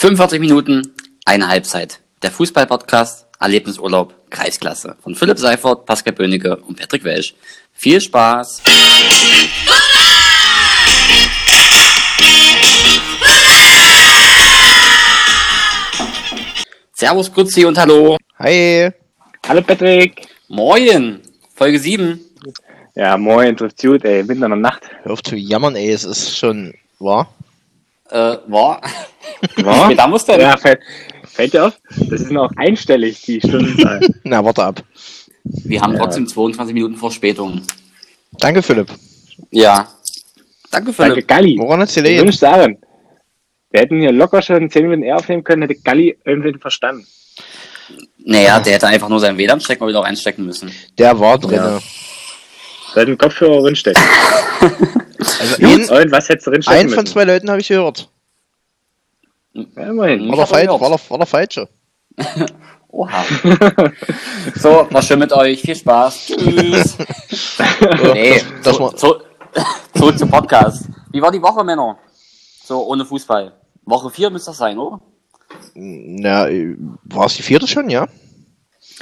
45 Minuten, eine Halbzeit. Der Fußball-Podcast, Erlebnisurlaub, Kreisklasse. Von Philipp Seifert, Pascal Böhnecke und Patrick Welsch. Viel Spaß! Servus, Grüezi und Hallo. Hi. Hallo Patrick. Moin. Folge 7. Ja, moin, trifft gut, ey, mitten in der Nacht. Hör auf zu jammern, ey, es ist schon wahr. Äh, war. Wie da muss denn? Ja, fällt, fällt dir auf? Das ist noch einstellig, die Stundenzahl. Na, warte ab. Wir haben Ja. trotzdem 22 Minuten Verspätung. Danke, Philipp. Ja. Danke, Danke, Philipp. Galli. Woran hat's Ich gelegen? wünsche daran. Wir hätten hier locker schon 10 Minuten eher aufnehmen können, hätte Galli irgendwen verstanden. Naja, der hätte einfach nur seinen WLAN-Stecker wieder reinstecken müssen. Der war drinne. Sollten Kopfhörer drinstecken. Also ein, Und was hättest du drinstecken ein von müssen? zwei Leuten habe ich gehört. Ja, immerhin. War der, falsch, war, der, war der falsche. Oha. so, war schön mit euch. Viel Spaß. Tschüss. nee, das zu, war- zu, zurück zum Podcast. Wie war die Woche, Männer? So, ohne Fußball. Woche 4 müsste das sein, oder? Na, war es die vierte schon, ja?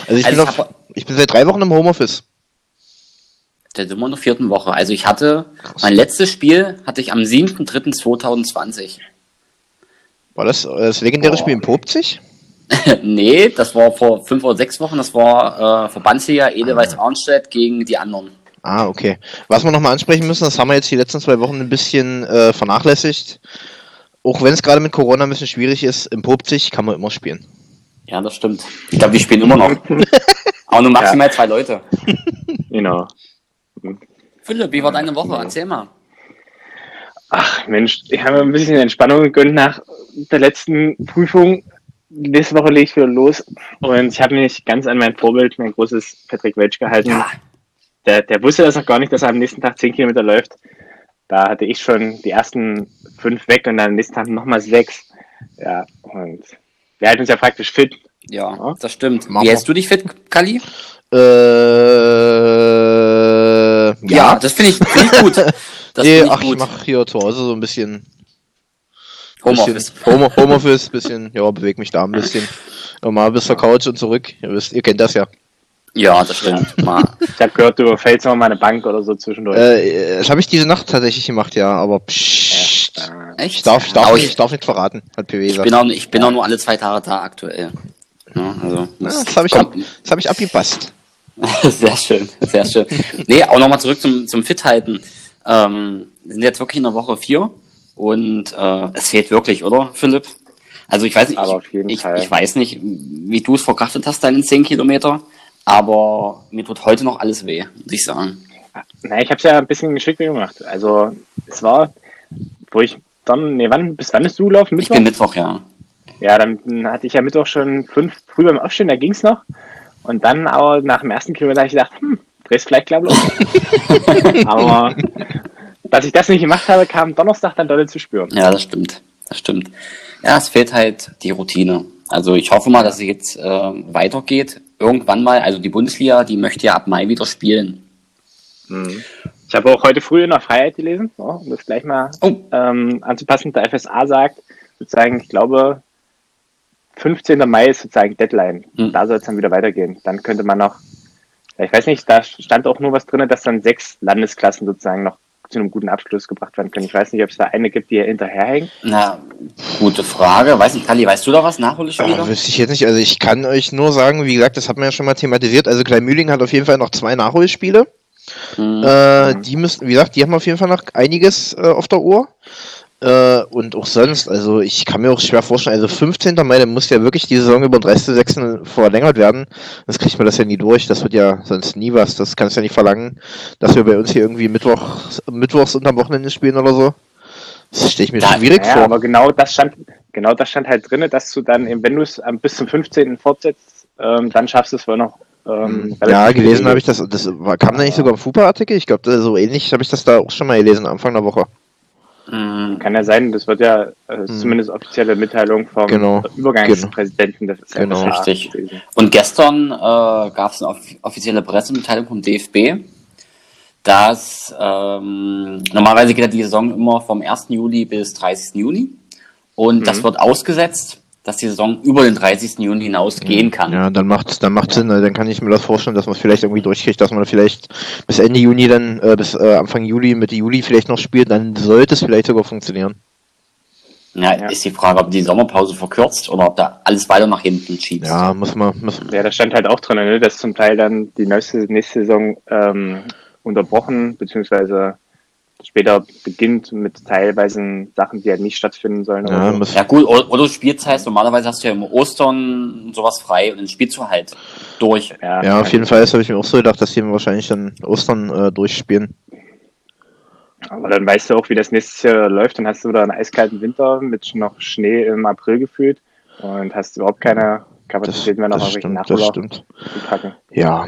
Also ich, Also bin, ich auf, hab- ich bin seit drei Wochen im Homeoffice. Da sind wir in der vierten Woche. Also ich hatte, mein letztes Spiel hatte ich am 7.3.2020. War das äh, das legendäre Boah. Spiel in Popzig? nee, das war vor fünf oder sechs Wochen. Das war äh, Verbandsliga Edelweiß Arnstedt gegen die anderen. Ah, okay. Was wir nochmal ansprechen müssen, das haben wir jetzt die letzten zwei Wochen ein bisschen äh, vernachlässigt. Auch wenn es gerade mit Corona ein bisschen schwierig ist, im Popzig kann man immer spielen. Ja, das stimmt. Ich glaube, die spielen immer noch. Aber nur maximal zwei Leute. Genau. Philipp, wie war deine Woche? Erzähl mal. Ach Mensch, ich habe mir ein bisschen Entspannung gegönnt nach der letzten Prüfung. Nächste Woche lege ich wieder los und ich habe mich ganz an mein Vorbild, mein großes Patrick Welch gehalten. Ja, Der, der wusste das noch gar nicht, dass er am nächsten Tag 10 Kilometer läuft. Da hatte ich schon die ersten fünf weg und dann am nächsten Tag nochmal sechs. Ja, und wir halten uns ja praktisch fit. ja, das stimmt. Machen Wie hältst du dich fit, Kali? Äh, ja. das finde ich, find ich gut. Das nee, ich ach, ich gut. mache hier zu Hause so ein bisschen Homeoffice. Home, Homeoffice, bisschen, ja, bewege mich da ein bisschen. Normal bis zur Couch und zurück. Ihr wisst, ihr kennt das ja. Ja, das stimmt. Mal. Ich habe gehört, du fällst noch mal eine Bank oder so zwischendurch. Äh, das habe ich diese Nacht tatsächlich gemacht, ja, aber pssst. Äh, Echt? Ich darf, ich darf, nicht, ich darf nicht verraten, hat PW Ich gesagt. bin auch, ich bin auch nur alle zwei Tage da aktuell. Ja, also, Ja, das habe ich, ab, das hab ich abgepasst. sehr schön, sehr schön. Nee, auch nochmal zurück zum, zum Fithalten. Ähm, wir sind jetzt wirklich in der Woche vier und äh, es fehlt wirklich, oder, Philipp? Also ich weiß nicht, ich, ich, ich weiß nicht, wie du es verkraftet hast, deine 10 Kilometer, aber mir tut heute noch alles weh, muss ich sagen. Na, ich habe es ja ein bisschen geschickt gemacht. Also es war, wo ich dann, nee, wann, bis wann bist du gelaufen? Ich bin Mittwoch, ja. Ja, dann hatte ich ja Mittwoch schon fünf früh beim Aufstehen, da ging's noch. Und dann aber nach dem ersten Kilometer habe ich gedacht, hm, drehst vielleicht klar los. aber dass ich das nicht gemacht habe, kam Donnerstag dann dolle zu spüren. Ja, das stimmt. Das stimmt. Ja, es fehlt halt die Routine. Also ich hoffe mal, dass es jetzt äh, weitergeht. Irgendwann mal, also die Bundesliga, die möchte ja ab Mai wieder spielen. Mhm. Ich habe auch heute früh in der Freiheit gelesen, ja, um das gleich mal Oh. ähm, anzupassen. Der FSA sagt, sozusagen, ich glaube, 15. Mai ist sozusagen Deadline. Hm. Da soll es dann wieder weitergehen. Dann könnte man noch, ich weiß nicht, da stand auch nur was drin, dass dann sechs Landesklassen sozusagen noch zu einem guten Abschluss gebracht werden können. Ich weiß nicht, ob es da eine gibt, die hier hinterherhängt. Na, gute Frage. Weiß nicht, Kali, weißt du da was? Nachholspiele? Äh, wüsste ich jetzt nicht. Also ich kann euch nur sagen, wie gesagt, das hat man ja schon mal thematisiert. Also Kleinmühling hat auf jeden Fall noch zwei Nachholspiele. Hm. Äh, die müssen, wie gesagt, die haben auf jeden Fall noch einiges äh, auf der Uhr. Äh, und auch sonst, also ich kann mir auch schwer vorstellen, also 15. Mai, dann muss ja wirklich die Saison über den 30.06. verlängert werden. Das kriegt man das ja nie durch, das wird ja sonst nie was. Das kannst du ja nicht verlangen, dass wir bei uns hier irgendwie Mittwoch, mittwochs unterm Wochenende spielen oder so. Das stelle ich mir Da- schwierig Ja, vor. aber genau das stand, genau das stand halt drin, dass du dann, eben, wenn du es bis zum 15. fortsetzt, ähm, dann schaffst du es wohl noch. Ähm, Ja, relativ gelesen habe ich das. Das war, kam da nicht sogar im FUPA-Artikel? Ich glaube, so ähnlich habe ich das da auch schon mal gelesen, Anfang der Woche. Hm. Kann ja sein, das wird ja äh, Hm. zumindest offizielle Mitteilung vom Genau. Übergangspräsidenten des Genau. FSA Richtig. gewesen. Und gestern äh, gab es eine off offizielle Pressemitteilung vom DFB, dass ähm, normalerweise geht ja die Saison immer vom 1. Juli bis 30. Juni. Und das Mhm. wird ausgesetzt, dass die Saison über den 30. Juni hinaus gehen kann. Ja, dann macht dann macht Sinn. Also dann kann ich mir das vorstellen, dass man es vielleicht irgendwie durchkriegt, dass man vielleicht bis Ende Juni dann, äh, bis äh, Anfang Juli, Mitte Juli vielleicht noch spielt, dann sollte es vielleicht sogar funktionieren. Ja, Ja. ist die Frage, ob die Sommerpause verkürzt oder ob da alles weiter nach hinten schiebt. Ja, muss man, muss, Ja, da stand halt auch drin, ne, dass zum Teil dann die nächste, nächste Saison ähm, unterbrochen, beziehungsweise später beginnt mit teilweise Sachen, die halt nicht stattfinden sollen. ja, so. Ja gut, oder du spielst heißt, normalerweise hast du ja im Ostern sowas frei und dann spielst du halt durch. ja, ja, auf jeden Fall, habe ich mir auch so gedacht, dass die wahrscheinlich dann Ostern äh, durchspielen. Aber dann weißt du auch, wie das nächstes Jahr läuft. Dann hast du wieder einen eiskalten Winter mit noch Schnee im April gefühlt und hast überhaupt keine Kapazitäten mehr noch das stimmt, das stimmt. zu packen. Ja,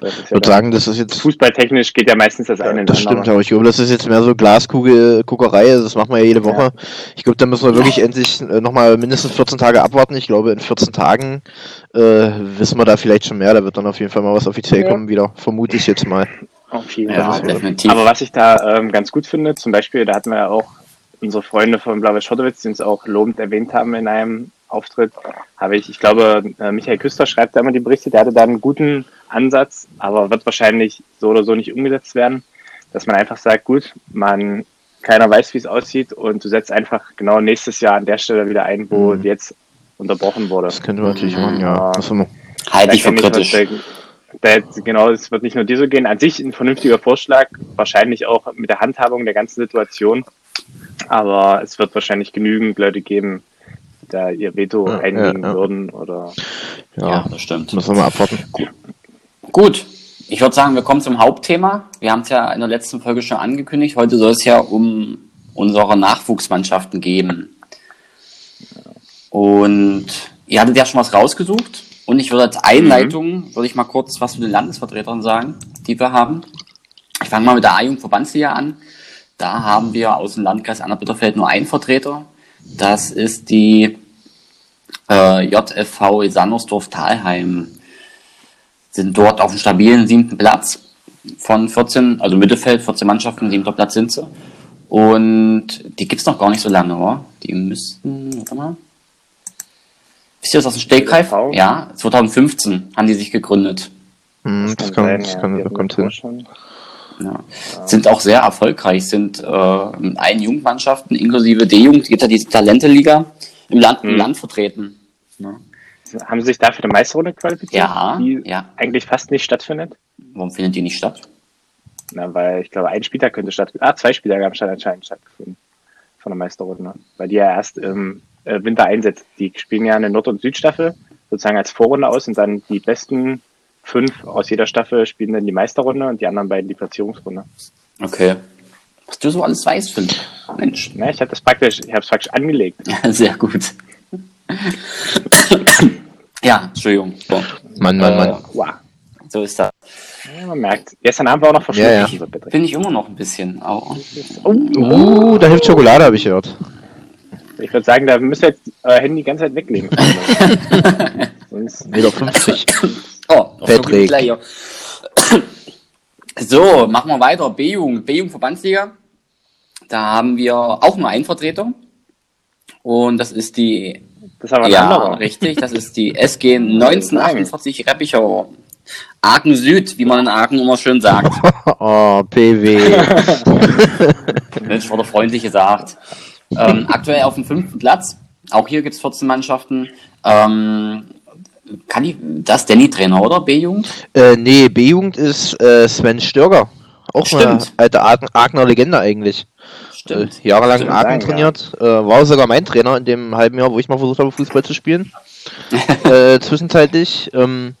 Das ist ich ja würde sagen, das ist jetzt Fußballtechnisch geht ja meistens das eine in Das das stimmt, aber ich glaube, das ist jetzt mehr so Glaskugelguckerei, also das machen wir ja jede Woche. Ich glaube, da müssen wir wirklich endlich äh, nochmal mindestens 14 Tage abwarten. Ich glaube, in 14 Tagen äh, wissen wir da vielleicht schon mehr. Da wird dann auf jeden Fall mal was offiziell Ja. kommen wieder, vermute ich jetzt mal. Auf jeden Ja, Fall. definitiv. Aber was ich da ähm, ganz gut finde, zum Beispiel, da hatten wir ja auch unsere Freunde von Blauwe Schottowitz, die uns auch lobend erwähnt haben in einem Auftritt, habe ich, ich glaube, äh, Michael Küster schreibt da immer die Berichte, der hatte da einen guten Ansatz, aber wird wahrscheinlich so oder so nicht umgesetzt werden, dass man einfach sagt, gut, man, keiner weiß, wie es aussieht und du setzt einfach genau nächstes Jahr an der Stelle wieder ein, wo Mhm. jetzt unterbrochen wurde. Das könnte man natürlich Mhm. machen, ja. Das wir, Halte ich für kritisch. was- da- Genau, es wird nicht nur dir so gehen. An sich ein vernünftiger Vorschlag, wahrscheinlich auch mit der Handhabung der ganzen Situation. Aber es wird wahrscheinlich genügend Leute geben, die da ihr Veto Ja, einlegen ja, ja. würden. Oder Ja, ja, das stimmt. müssen wir mal abwarten. Gut, ich würde sagen, wir kommen zum Hauptthema. Wir haben es ja in der letzten Folge schon angekündigt. Heute soll es ja um unsere Nachwuchsmannschaften gehen. Und ihr hattet ja schon was rausgesucht. Und ich würde als Einleitung, würde ich mal kurz was zu den Landesvertretern sagen, die wir haben. Ich fange mal mit der A-Jugend-Verbandsliga an. Da haben wir aus dem Landkreis Anna-Bitterfeld nur einen Vertreter. Das ist die äh, JFV Sandersdorf-Talheim sind dort auf dem stabilen siebten Platz von 14, also Mittelfeld, 14 Mannschaften, siebter Platz sind sie. Und die gibt's noch gar nicht so lange, oder? Die müssten, warte mal. Wisst ihr das aus dem Stegreif? JFV? Ja, 2015 haben die sich gegründet. Hm, das kann, sein, das ja, kann, das kommt wir hin. schon. Ja. Sind auch sehr erfolgreich, sind äh, mit allen Jugendmannschaften, inklusive D-Jugend, gibt ja diese Talente-Liga, im Land, im Mhm. Land vertreten. Ne? Haben sie sich dafür eine Meisterrunde qualifiziert? Ja, die ja. eigentlich fast nicht stattfindet. Warum findet die nicht statt? Na, weil ich glaube, ein Spieltag könnte stattfinden. Ah, zwei Spieltage haben statt anscheinend stattgefunden von der Meisterrunde. Weil die ja erst im äh, Winter einsetzt. Die spielen ja eine Nord- und Südstaffel sozusagen als Vorrunde aus und dann die besten fünf aus jeder Staffel spielen dann die Meisterrunde und die anderen beiden die Platzierungsrunde. Okay. Was du so alles weißt. Mensch. Na, ich habe das praktisch, ich habe es praktisch angelegt. Sehr gut. ja, Entschuldigung. So, Mann, Mann, Äh, Mann. Wow. so ist das. Ja, man merkt. Gestern Abend war auch noch verschwunden. Ja, ja. Bin ich immer noch ein bisschen. Aber Uh, da hilft Schokolade, habe ich gehört. Ich würde sagen, da müsst ihr jetzt euer Handy die ganze Zeit weglegen. Sonst, Meter 50. oh, Patrick. So, machen wir weiter. B-Jugend, B-Jugend Verbandsliga. Da haben wir auch nur einen Vertreter. Und das ist die, das ein ja, anderer. richtig, das ist die SG 1948 Reppichau. Aachen Süd, wie man in Aachen immer schön sagt. Oh, PW. Mensch, wurde freundlich gesagt. Ähm, aktuell auf dem fünften Platz. Auch hier gibt's 14 Mannschaften. Ähm, kann die, das ist Danny Trainer, oder? B-Jugend? äh, nee, B-Jugend ist äh, Sven Störger. Auch eine Stimmt. alte Aachen- Aachener Legende eigentlich. Stimmt. Äh, jahrelang in Stimmt, Aachen trainiert. Äh, war sogar mein Trainer in dem halben Jahr, wo ich mal versucht habe, Fußball zu spielen. äh, zwischenzeitlich. Ähm,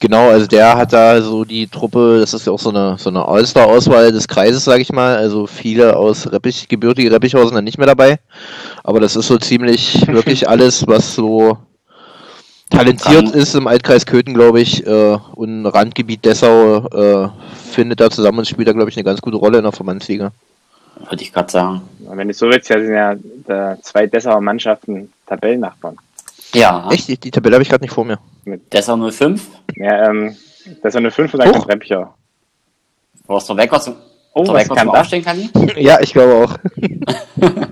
genau, also der hat da so die Truppe, das ist ja auch so eine, so eine All-Star-Auswahl des Kreises, sage ich mal. Also viele aus Reppich, gebürtige Reppichhausen sind dann nicht mehr dabei. Aber das ist so ziemlich wirklich alles, was so talentiert ist im Altkreis Köthen, glaube ich, äh, und Randgebiet Dessau äh, findet da zusammen und spielt da, glaube ich, eine ganz gute Rolle in der Verbandsliga. Würde ich gerade sagen. Wenn du so willst, ja, sind ja zwei bessere Mannschaften Tabellennachbarn. Ja, Echt? Die, die Tabelle habe ich gerade nicht vor mir. Dessau 05. Ja, ähm, das ist eine 5 und dann kommt. Wo ist der Wecker zum, Oh, was kam zum da? Aufstehen kann? Ja, ich glaube auch.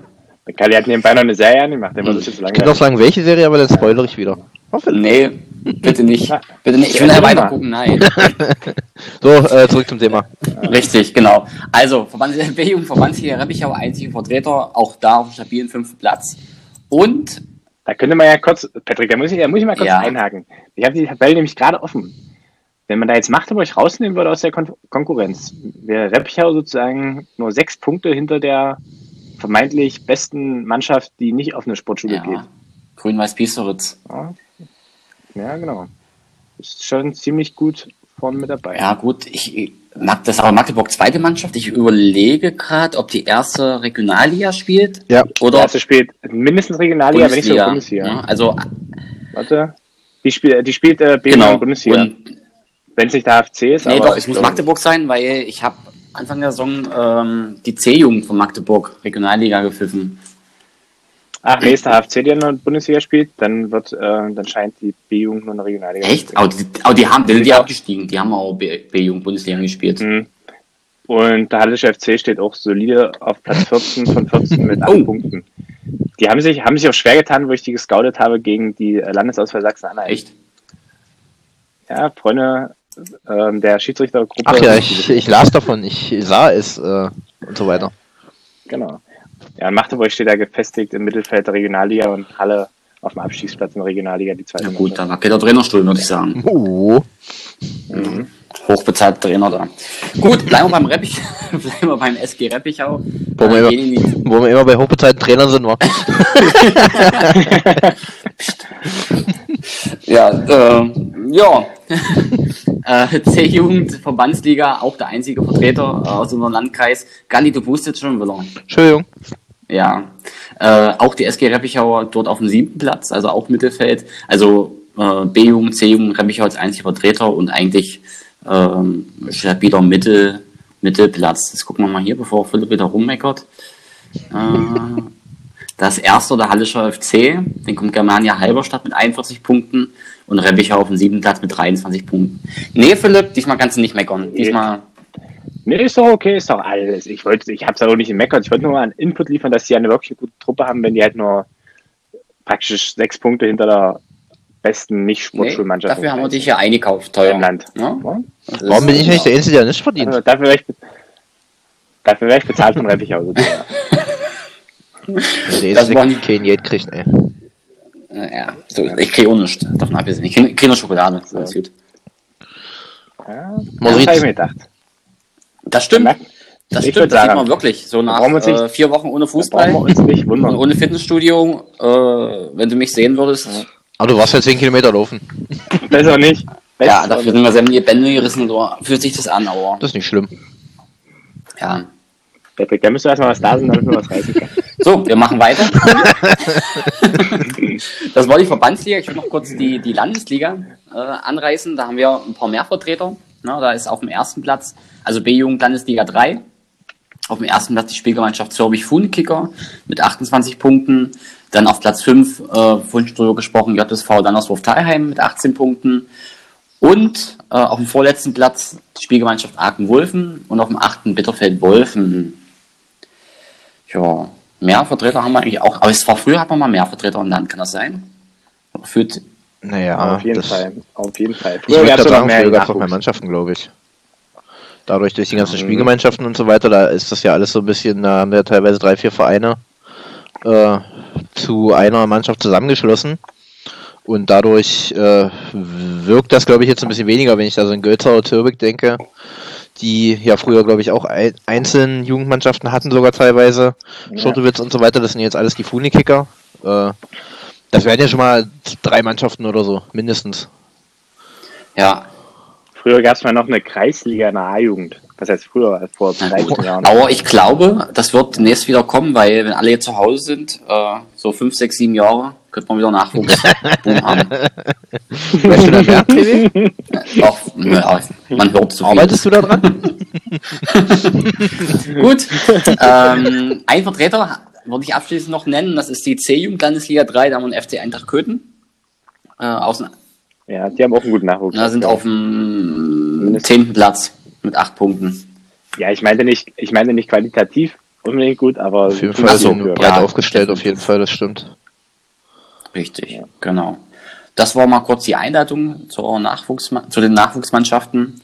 Kali hat nebenbei noch eine Serie angemacht, der Hm. Ich kann doch sagen, welche Serie, aber dann spoilere ich wieder. Hoffe. Nee, bitte nicht. Bitte nicht. Ich will Ja, weiter gucken, nein. So, äh, zurück zum Thema. Richtig, genau. Also, Verband, B-Jugend Verbandsliga Reppichau, einziger Vertreter, auch da auf dem stabilen fünften Platz. Und, Da könnte man ja kurz, Patrick, da muss ich, da muss ich mal kurz Ja. einhaken. Ich habe die Tabelle nämlich gerade offen. Wenn man da jetzt Magdeburg rausnehmen würde aus der Kon Konkurrenz, wäre Reppichau sozusagen nur sechs Punkte hinter der vermeintlich besten Mannschaft, die nicht auf eine Sportschule geht. ja, Grün-Weiß-Piesteritz. Ja. ja, genau. Ist schon ziemlich gut vorne mit dabei. Ja, gut, ich mag das aber Magdeburg zweite Mannschaft. Ich überlege gerade, ob die erste Regionalliga spielt. Ja. Der Oder erste spielt mindestens Regionalliga, wenn nicht sogar Bundesliga. Ja, also, Warte. Die, spiel, die spielt äh, B genau. Bundesliga. Und, Wenn es nicht der HFC ist, nee, aber doch, es muss Magdeburg sein, weil ich habe Anfang der Saison ähm, die C-Jugend von Magdeburg Regionalliga gepfiffen. Ach, nee, ist der HFC, der nur Bundesliga spielt, dann wird, äh, dann scheint die B-Jugend nur eine Regionalliga Echt? Aber die, aber die haben, die sind Ja. abgestiegen. Die haben auch B-Jugend Bundesliga gespielt. Mhm. Und der Hallische FC steht auch solide auf Platz 14 von 14 mit 8 Oh. Punkten. Die haben sich, haben sich auch schwer getan, wo ich die gescoutet habe gegen die äh, Landesauswahl Sachsen-Anhalt. Echt? Ja, Freunde ähm, der Schiedsrichtergruppe. Ach ja, ich, ich las davon, ich sah es äh, und so weiter. Genau. Ja, Magdeburg steht da gefestigt im Mittelfeld der Regionalliga und Halle auf dem Abstiegsplatz in der Regionalliga, die zweite Ja gut, Mannschaft. da wackelt der Trainerstuhl, würde ich sagen. Oh. Mhm. Hochbezahlter Trainer da. Gut, bleiben wir beim Reppich, bleiben wir beim SG Reppichau. Wo wir, Äh, die, immer, wo wir immer bei hochbezahlten Trainern sind, wa? ja, äh, ja. äh, C-Jugend, Verbandsliga, auch der einzige Vertreter äh, aus unserem Landkreis. Galli, du boostest schon wieder. Entschuldigung. Ja. Äh, auch die SG Reppichau dort auf dem siebten Platz, also auch Mittelfeld. Also äh, B-Jugend, C-Jugend, Reppichau als einziger Vertreter und eigentlich ähm, stabiler Mittel, Mittelplatz. Das gucken wir mal hier, bevor Philipp wieder rummeckert. Äh, das erste der Hallischer FC, den kommt Germania Halberstadt mit 41 Punkten und Reppichau auf dem siebten Platz mit 23 Punkten. Nee, Philipp, diesmal kannst du nicht meckern. Diesmal, Nee, ist doch okay, ist doch alles. Ich wollte, ich hab's auch nicht gemeckert. Ich wollte nur mal einen Input liefern, dass die eine wirklich gute Truppe haben, wenn die halt nur praktisch sechs Punkte hinter der besten nee, Nicht-Sportschulmannschaft dafür haben wir dich ja eingekauft, teuer. im Land. Ja? Ja? Warum bin ich nicht der Einzige, der nicht verdient? Also, dafür wäre ich, dafür wär ich bezahlt von Reppichau. sozusagen. Der Das waren- kein Geld kriegt, ey. Äh, Ja, so, ich kriege auch nichts. Davon abgesehen. Ich kriege krieg nur Schokolade. Das ist alles gut. Ja, das ich mir gedacht. Das stimmt. Das ich stimmt. Das sieht sagen, man wirklich. So nach wir äh, vier Wochen ohne Fußball und ohne Fitnessstudio, äh, wenn du mich sehen würdest. Aber du warst ja 10 Kilometer laufen. Besser nicht. Ja, Besser dafür sind wir sämtliche Bände gerissen. So fühlt sich das an, aber Das ist nicht schlimm. ja. Patrick, da müsste erstmal was da sein, damit wir was reißen können. So, wir machen weiter. das war die Verbandsliga. Ich will noch kurz die, die Landesliga äh, anreißen. Da haben wir ein paar mehr Vertreter. Na, da ist auf dem ersten Platz, also B-Jugend Landesliga 3. Auf dem ersten Platz die Spielgemeinschaft Zürich Funkicker mit 28 Punkten. Dann auf Platz 5, äh, vorhin drüber gesprochen, JSV Dannerswurf Teilheim mit 18 Punkten. Und äh, auf dem vorletzten Platz die Spielgemeinschaft Aachen-Wolfen und auf dem achten Bitterfeld-Wolfen. Ja, mehr Vertreter haben wir eigentlich auch. Aber es war früher, hat man mal mehr Vertreter im Land, kann das sein? Führt, Naja, auf jeden das, Fall. Auf jeden Fall. Ich würde sagen, früher gab es auch mehr Mannschaften, glaube ich. Dadurch, durch die ganzen Mhm. Spielgemeinschaften und so weiter, da ist das ja alles so ein bisschen, da haben wir teilweise drei, vier Vereine äh, zu einer Mannschaft zusammengeschlossen. Und dadurch äh, wirkt das, glaube ich, jetzt ein bisschen weniger, wenn ich da so in Gölzer oder Türbeck denke, die ja früher, glaube ich, auch ein, einzelne Jugendmannschaften hatten, sogar teilweise. Ja. Schurtewitz und so weiter, das sind jetzt alles die Funikicker. Äh, das wären ja schon mal drei Mannschaften oder so, mindestens. ja, Früher gab es mal noch eine Kreisliga in der A-Jugend. Was heißt früher? Vor Na 13 gut. Jahren. Aber ich glaube, das wird demnächst wieder kommen, weil wenn alle jetzt zu Hause sind, äh, so fünf, sechs, sieben Jahre, könnte man wieder Nachwuchs Boom haben. Weißt du da mehr, TV? Auch, ja, man hört so viel. Arbeitest du da dran? Gut. ähm, ein Vertreter würde ich abschließend noch nennen, das ist die C-Jugend Landesliga 3, da haben wir den FC Eintracht Köthen. Äh, aus, Ja, die haben auch einen guten Nachwuchs. na, sind auf dem zehnten Platz mit acht Punkten. Ja, ich meinte nicht, ich meinte nicht qualitativ unbedingt gut, aber Auf jeden Fall so, wir ja, breit aufgestellt, auf jeden Fall, das stimmt. Richtig, genau. Das war mal kurz die Einleitung Nachwuchs zu den Nachwuchsmannschaften.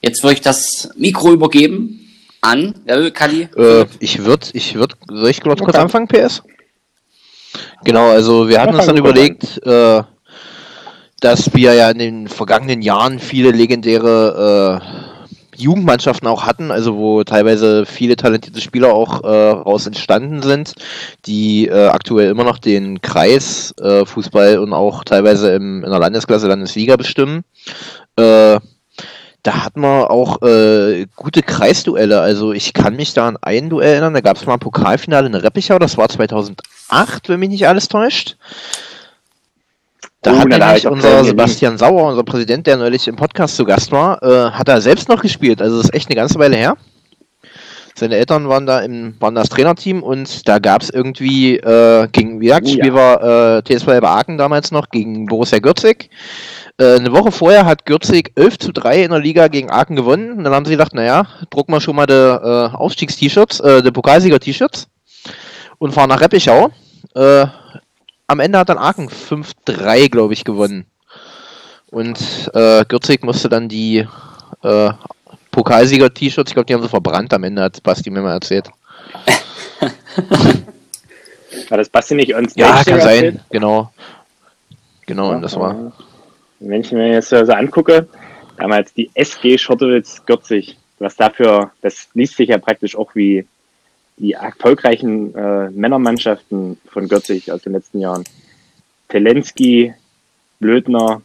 Jetzt würde ich das Mikro übergeben an, Kali? Äh, ich würde, ich würde, soll ich kurz, kurz anfangen, PS? Genau, also wir hatten Ja, uns dann überlegt, äh, dass wir ja in den vergangenen Jahren viele legendäre äh, Jugendmannschaften auch hatten, also wo teilweise viele talentierte Spieler auch äh, raus entstanden sind, die äh, aktuell immer noch den Kreis äh, Fußball und auch teilweise im, in der Landesklasse, Landesliga bestimmen. Äh, da hatten wir auch äh, gute Kreisduelle. Also ich kann mich da an ein Duell erinnern, da gab es mal ein Pokalfinale in Reppichau, das war 2008, wenn mich nicht alles täuscht. Da Oh, hat nämlich ich auch unser. Sebastian Sauer, unser Präsident, der neulich im Podcast zu Gast war, äh, hat er selbst noch gespielt. Also das ist echt eine ganze Weile her. Seine Eltern waren da im waren das Trainerteam und da gab es irgendwie äh, gegen, wie gesagt, Oh, Spiel ja. war äh, TSV Aachen damals noch gegen Borussia Gürzig. Äh, eine Woche vorher hat Gürzig 11 zu 3 in der Liga gegen Aachen gewonnen. Und dann haben sie gedacht, naja, drucken wir schon mal die äh, Aufstiegst-T-Shirts, äh, die Pokalsieger-T-Shirts und fahren nach Reppichau. Äh, am Ende hat dann Aachen 5-3, glaube ich, gewonnen. Und äh, Gürzig musste dann die äh, Pokalsieger-T-Shirts, ich glaube, die haben sie verbrannt am Ende, hat Basti mir mal erzählt. War das Basti nicht uns? Ja, kann sein, genau. Genau, und das war. Wenn ich mir jetzt so angucke, damals die SG Schottewitz 40, was dafür, das liest sich ja praktisch auch wie die erfolgreichen äh, Männermannschaften von Götzig aus den letzten Jahren. Telensky, Blödner,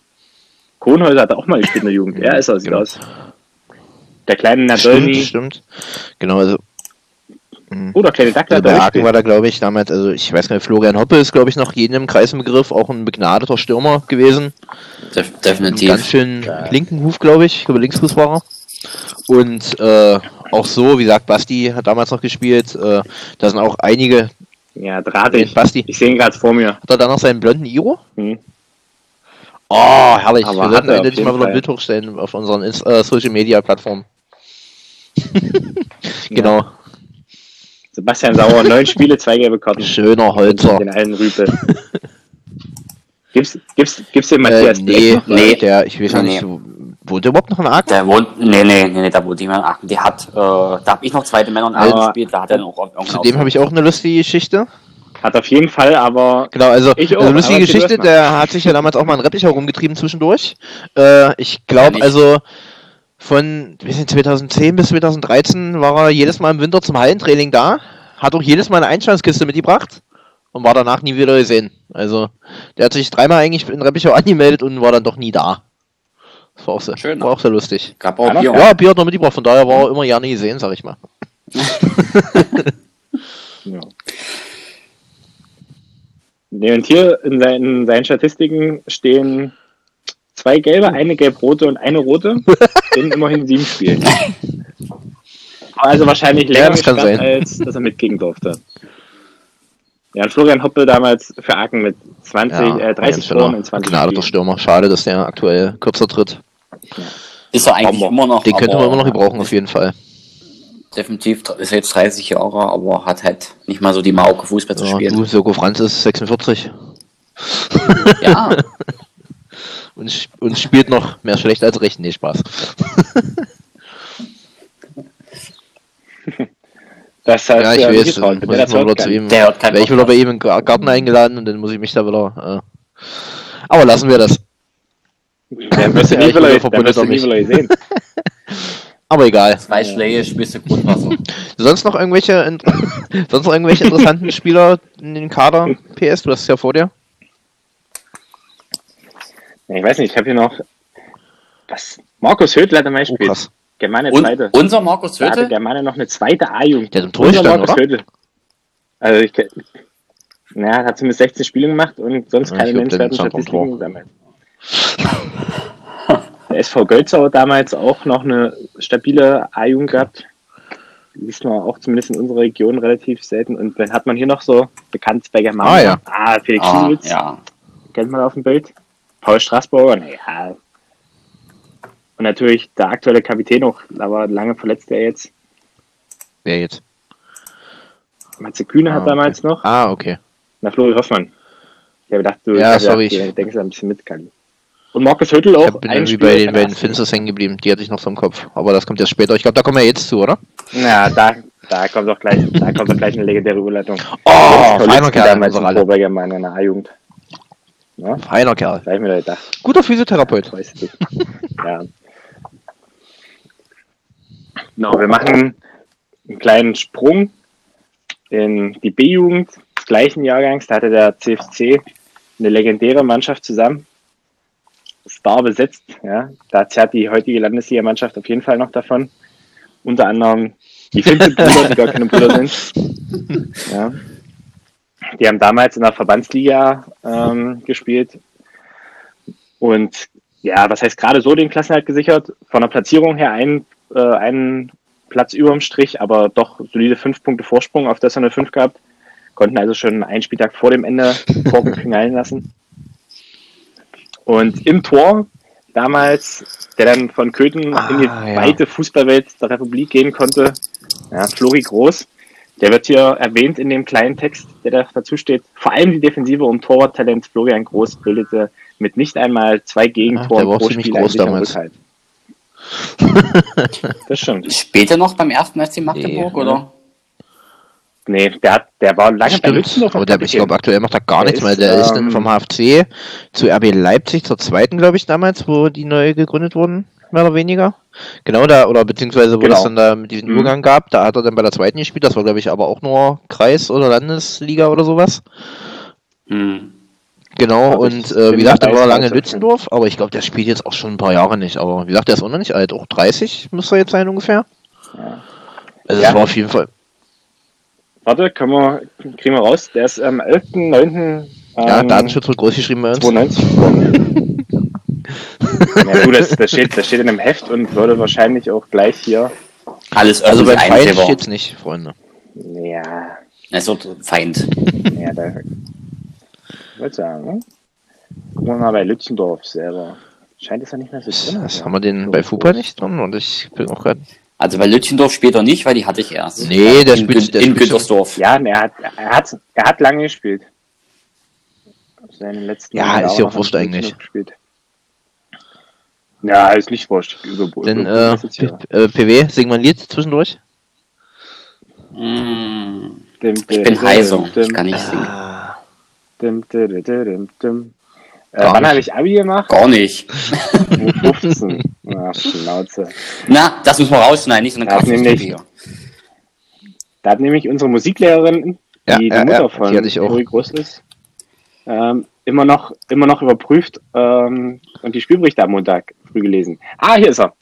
Kronhäuser hat er auch mal gespielt in der Jugend. Ja, ist er, sieht Genau. aus. Der kleine Stimmt, Nadolny. stimmt. Genau, also, Oh, der kleine Dackler also Aachen gespielt. war da, glaube ich, damals, also ich weiß gar nicht, Florian Hoppe ist, glaube ich, noch jedem im Kreis im Begriff, auch ein begnadeter Stürmer gewesen. Def Einen definitiv. ganz schön linken Huf, glaube ich, ich glaube Linksfußfahrer. Und äh, auch so, wie gesagt, Basti hat damals noch gespielt. Äh, da sind auch einige. Ja, drahtig. Basti, Ich sehe ihn gerade vor mir. hat er da noch seinen blonden Iro? Hm. Oh, herrlich. Aber Wir sollten endlich mal wieder ein. Bild hochstellen auf unseren äh, Social Media Plattformen. genau. Sebastian Sauer, neun Spiele, zwei gelbe Karten. Schöner Holzer. Den alten Rüpel. Gibt's, gibt's, gibt's den Äh, Matthias nee, Bleck noch? Nee. der, ich weiß nicht, Nee. wo- wohnt der überhaupt noch in Aachen? Der wohnt, nee, nee, nee, nee, da wohnt jemand in Aachen. Der hat, äh, da habe ich noch zweite Männer und Alten Aber- gespielt, da hat er dann auch irgendwann Zu dem habe ich auch eine lustige Geschichte. Hat auf jeden Fall, aber Genau, also, Ich auch, also lustige Geschichte, der hat sich ja damals auch mal in Reppichau rumgetrieben zwischendurch. Äh, ich Ja, glaube nicht. also von wir sind 2010 bis 2013 war er jedes Mal im Winter zum Hallentraining da, hat auch jedes Mal eine Einstandskiste mitgebracht und war danach nie wieder gesehen. Also der hat sich dreimal eigentlich in Reppichau angemeldet und war dann doch nie da. Das war auch sehr, Schön. war auch sehr lustig. Gab auch Ja, Bier. Ja, Bier hat noch mitgebracht, von daher war er immer gerne gesehen, sag ich mal. ja. Nee, und hier in seinen, seinen Statistiken stehen zwei gelbe, eine gelb-rote und eine rote in immerhin sieben Spielen. Also wahrscheinlich Ja, länger das kann gesperrt, sein. als dass er mitgehen durfte. Ja, und Florian Hoppe damals für Aachen mit 20, äh, 30 Toren in 20 Gnadeter Spielen. Stürmer. Schade, dass der aktuell kürzer tritt. Ist er eigentlich Aber immer noch. Den könnte man immer noch gebrauchen, auf jeden Fall. Definitiv ist er jetzt 30 Jahre, aber hat halt nicht mal so die Mauke Fußball zu Ja, spielen. du, Soko Franz ist 46 Ja, und, und spielt noch mehr schlecht als recht. Nee, Spaß. Das hat Ja, ich äh, dann Wenn muss der ich das mal hört, wieder zu ihm. der hört keinen ich wieder bei ihm im Ga- Garten eingeladen und dann muss ich mich da wieder. Äh. Aber lassen wir das. Dann wirst du Ja, nie wieder, sehen. Aber egal. zwei Schläge, du Grundwasser. Sonst noch irgendwelche, sonst noch irgendwelche interessanten Spieler in den Kader? PS, du hast es ja vor dir. Ich weiß nicht, ich habe hier noch was. Markus Hödler hat einmal Oh, gespielt. krass. Germane Und zweite. unser Markus hatte Höte? Germane noch eine zweite A-Jugend. Der hat im Tor gestanden, oder? Hödel. Also ich na, hat zumindest 16 Spiele gemacht und sonst keine der nennenswerten Statistiken gesammelt. Der SV Gölzau hat damals auch noch eine stabile A-Jugend gehabt. Liest man auch zumindest in unserer Region relativ selten. Und dann hat man hier noch so bekannt bei Germane. Ah, ja. Ah, Felix Ah, ja. kennt man auf dem Bild. Paul Straßburger, naja. Und natürlich der aktuelle Kapitän auch, aber lange verletzt er jetzt. Wer jetzt? Matze Kühne Ah, hat damals noch. Ah, okay. Na, Flori Hoffmann. Ich habe gedacht, du Ja, sorry, gedacht, ich- du denkst da ein bisschen mit, Kali. Und Markus Hüttel Ich auch. hab- bin irgendwie Spieler bei den beiden er- Finsters hängen geblieben. Die hatte ich noch so im Kopf. Aber das kommt jetzt später. Ich glaube, da kommen wir jetzt zu, oder? Ja, da, da kommt doch gleich, da kommt doch gleich eine legendäre Überleitung. Oh, feiner Kerl, damals alle. Vorberger in der A-Jugend. Ja, Feiner Kerl. da ich mir da gedacht, Guter Physiotherapeut. ja. Genau, wir machen einen kleinen Sprung in die B-Jugend des gleichen Jahrgangs. Da hatte der CFC eine legendäre Mannschaft zusammen. Star besetzt, ja. Da zerrt die heutige Landesligamannschaft auf jeden Fall noch davon. Unter anderem die Finze-Brüder, die gar keine Brüder sind. Ja. Die haben damals in der Verbandsliga ähm, gespielt. Und ja, was heißt gerade so den Klassenhalt gesichert? Von der Platzierung her ein, äh, einen Platz überm Strich, aber doch solide fünf Punkte Vorsprung auf das eine 5 gehabt. Konnten also schon einen Spieltag vor dem Ende knallen lassen. Und im Tor damals, der dann von Köthen Ah, in die ja. weite Fußballwelt der Republik gehen konnte, ja, Flori Groß, der wird hier erwähnt in dem kleinen Text, der da dazu steht. Vor allem die Defensive um Torwarttalent Florian Groß bildete mit nicht einmal zwei Ja, Gegentoren war auch pro Spiel groß damals. Rückhalt. Das stimmt. Später noch beim ersten FC Magdeburg, Nee, oder? Nee, der, hat, der war lange bei Stimmt. Lutzendorf Aber der, ich glaube, aktuell macht er gar Der nichts, weil der ist ähm, dann vom HFC zu RB Leipzig zur zweiten, glaube ich, damals, wo die neu gegründet wurden, mehr oder weniger. Genau da, oder beziehungsweise wo Genau. es dann da mit diesem Mhm. Übergang gab, da hat er dann bei der zweiten gespielt, das war, glaube ich, aber auch nur Kreis oder Landesliga oder sowas. Hm. Genau, ich und äh, wie gesagt, der war lange in 2017. Lützendorf, aber ich glaube, der spielt jetzt auch schon ein paar Jahre nicht. Aber wie gesagt, der ist auch noch nicht alt, auch 30 müsste er jetzt sein ungefähr. Ja. Also Ja. das war auf jeden Fall. Warte, können wir, kriegen wir raus. Der ist am 11.09. Ähm, Ja, Datenschutz wird groß geschrieben bei uns. 92. ja, du, das, das, steht, das steht in einem Heft und würde wahrscheinlich auch gleich hier. Alles Also beim Feind steht's nicht, Freunde. Ja, Es wird Feind. ja, da. Ich wollte sagen, ne? Gucken wir mal bei Lützendorf selber. Scheint es ja nicht mehr so drin. Das haben wir den bei Fupa nicht drin und ich bin auch gerade. Also bei Lütchendorf später nicht, weil die hatte ich erst. Nee, der in, spielt- der in spielt Güntersdorf. Ja, er hat, er hat, er hat lange gespielt. Seine letzten Ja, ist Jahre ja auch er wurscht eigentlich. Gespielt. Ja, ist nicht wurscht. Über, Denn über- äh, ist äh, PW, singen wir ein Lied zwischendurch? Dim, Ich bin dim, heiser. dim, Ich kann nicht singen. dim, dim, dim, dim, dim. Äh, wann habe ich Abi gemacht? Gar nicht. Mit 15. Ach, Schnauze. Na, das müssen wir rausschneiden, nicht so eine Ja, Kraft nämlich-. Da hat nämlich unsere Musiklehrerin, Ja, die ja, die Mutter ja, von die hatte ich auch. Flori Groß ist, ähm, immer noch, immer noch überprüft ähm, und die Spielberichte am Montag früh gelesen. Ah, hier ist er.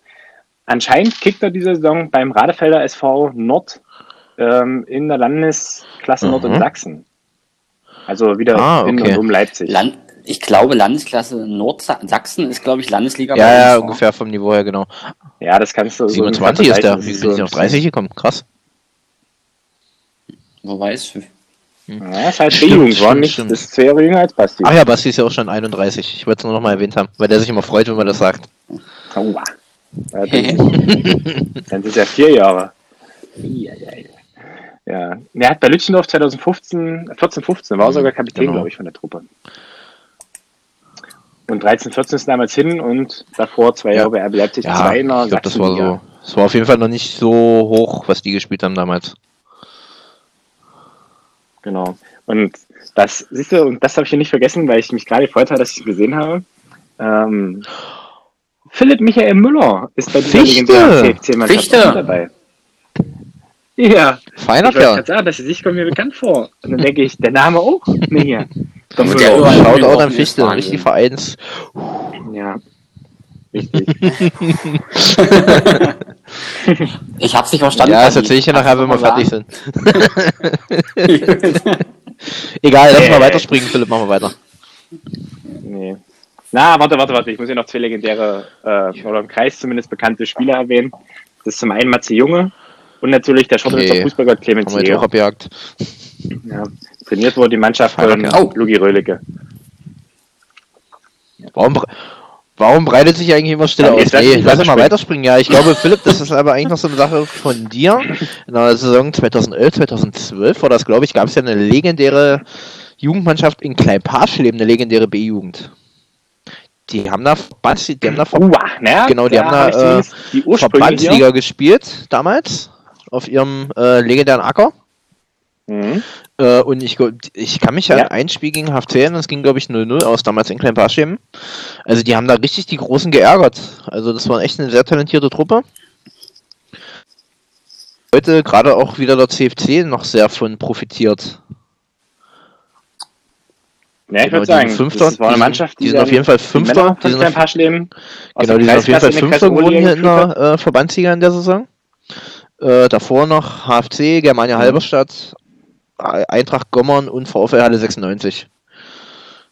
Anscheinend kickt er diese Saison beim Radefelder SV Nord ähm, in der Landesklasse Nord in Mhm. Sachsen. Also wieder Ah, in okay. und um Leipzig. Land, ich glaube, Landesklasse Nordsachsen ist, glaube ich, Landesliga. Ja, ja, uns, ungefähr vom Niveau her, genau. ja, das kannst du so 27 ist ungefähr der. Wie bin ich auf 30 gekommen? Krass. Wo weiß. Ja, ist halt Stimmt, war stimmt, nicht, stimmt. das ist zwei Jahre jünger als Basti. Ach ja, Basti ist ja auch schon 31. Ich wollte es nur noch mal erwähnt haben, weil der sich immer freut, wenn man das sagt. Aua. Ja, dann, sind es ja vier Jahre. Eieiei. Ja, er hat bei Lütchendorf 2015, 14, 15 war er sogar Kapitän, Genau. glaube ich, von der Truppe. Und 13, 14 ist damals hin und davor zwei Ja. Jahre bei RB Leipzig Ja, 2 in der ich glaube, das war so. Es war auf jeden Fall noch nicht so hoch, was die gespielt haben damals. Genau. Und das, siehst du, und das habe ich hier nicht vergessen, weil ich mich gerade gefreut habe, dass ich es gesehen habe. Ähm, Philipp Michael Müller ist bei dieser Fichte! legendären CFC-Mannschaft dabei. Ja, Feiner ich Kerl. gerade sagen, das Gesicht kommt mir bekannt vor. Und dann denke ich, der Name auch? Nee, Müller. ja überall- Shoutout Wahnsinn. an Fichte, richtig Vereins. Ja. Richtig. Ich hab's nicht verstanden. Ja, das erzähle ich dir nachher, wenn wir fertig sind. Egal, lass mal weiterspringen, Philipp, machen wir weiter. Nee. Na, warte, warte, warte. Ich muss hier noch zwei legendäre, äh, oder im Kreis zumindest bekannte Spieler erwähnen. Das ist zum einen Matze Junge und natürlich der Schotteritzer Okay. Fußballgott Clemens Haben wir auch abgejagt. Ja. Trainiert wurde die Mannschaft von oh. Lugi Röhlicke. Warum, Warum breitet sich eigentlich immer Stille Dann aus? jetzt lass mal weiterspringen. Ja, ich glaube, Philipp, das ist aber eigentlich noch so eine Sache von dir. In der Saison 2011, 2012 war das, glaube ich, gab es ja eine legendäre Jugendmannschaft in Kleinparschleben, eine legendäre B-Jugend. Die haben da, die haben da Uah, Genau, die haben da, äh, die Verbandsliga hier. gespielt damals auf ihrem äh, legendären Acker. Mhm. Äh, und ich, ich kann mich an Ja. ein Spiel gegen HFC erinnern, das ging glaube ich 0-0 aus, damals in Kleinparschleben. Also die haben da richtig die Großen geärgert. Also das war echt eine sehr talentierte Truppe. Heute gerade auch wieder der CFC noch sehr von profitiert. Ja, ich Genau, würde die sagen, Fünfter, das war eine die sind- Mannschaft, die sind auf jeden Fall die Fünfter, die von sind auf- Paschleben aus Genau, die sind auf jeden Fall die Fünfter geworden hier in der äh, Verbandsliga in der Saison. Äh, davor noch HFC, Germania Mhm. Halberstadt, Eintracht Gommern und VfL Halle 96.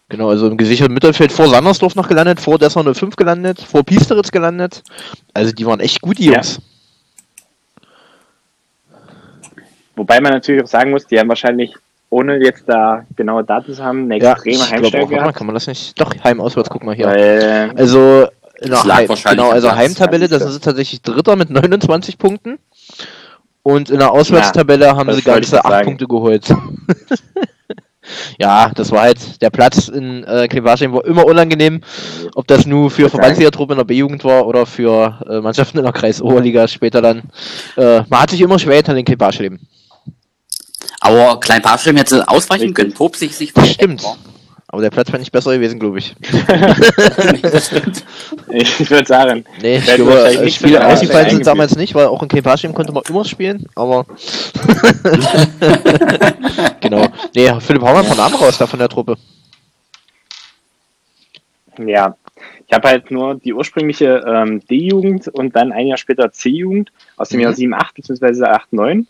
Genau, also im gesicherten Mittelfeld vor Sandersdorf noch gelandet, vor Dessau 05 gelandet, vor Piesteritz gelandet. Also die waren echt gut, die Ja. Jungs. Wobei man natürlich auch sagen muss, die haben wahrscheinlich, ohne jetzt da genaue Daten zu haben, eine Ja, extreme ich Heimstärke auch, gehabt. kann man das nicht? Doch, Heim-Auswärts, guck mal hier. Weil, Also, Das lag Heim, genau, also. Heimtabelle, da Ja, sind sie tatsächlich Dritter mit 29 Punkten. Und in der Auswärtstabelle haben das sie ganze jetzt 8 sagen. Punkte geholt. ja, das war halt, der Platz in äh, Klevarschem war immer unangenehm. Ob das nur für Ich sagen. Verbandsliga-Truppe in der B-Jugend war oder für äh, Mannschaften in der Kreis-Oberliga später dann. Äh, man hat sich immer schwer getan in Klevarschem. Aber Klein Parschlem hätte ausweichen Richtig. können. Tob sich sich Das stimmt. Aber der Platz wäre nicht besser gewesen, glaube ich. das stimmt. ich, würde sagen, Nee, ich glaube, äh, Spiele ausgefallen sind damals nicht, weil auch in Kempaschim konnte man immer spielen, aber. genau. Nee, Philipp, hau mal paar Namen raus da von der Truppe. ja. Ich habe halt nur die ursprüngliche ähm, D-Jugend und dann ein Jahr später C-Jugend aus dem Mhm. Jahr 7-8 bzw. 8-9.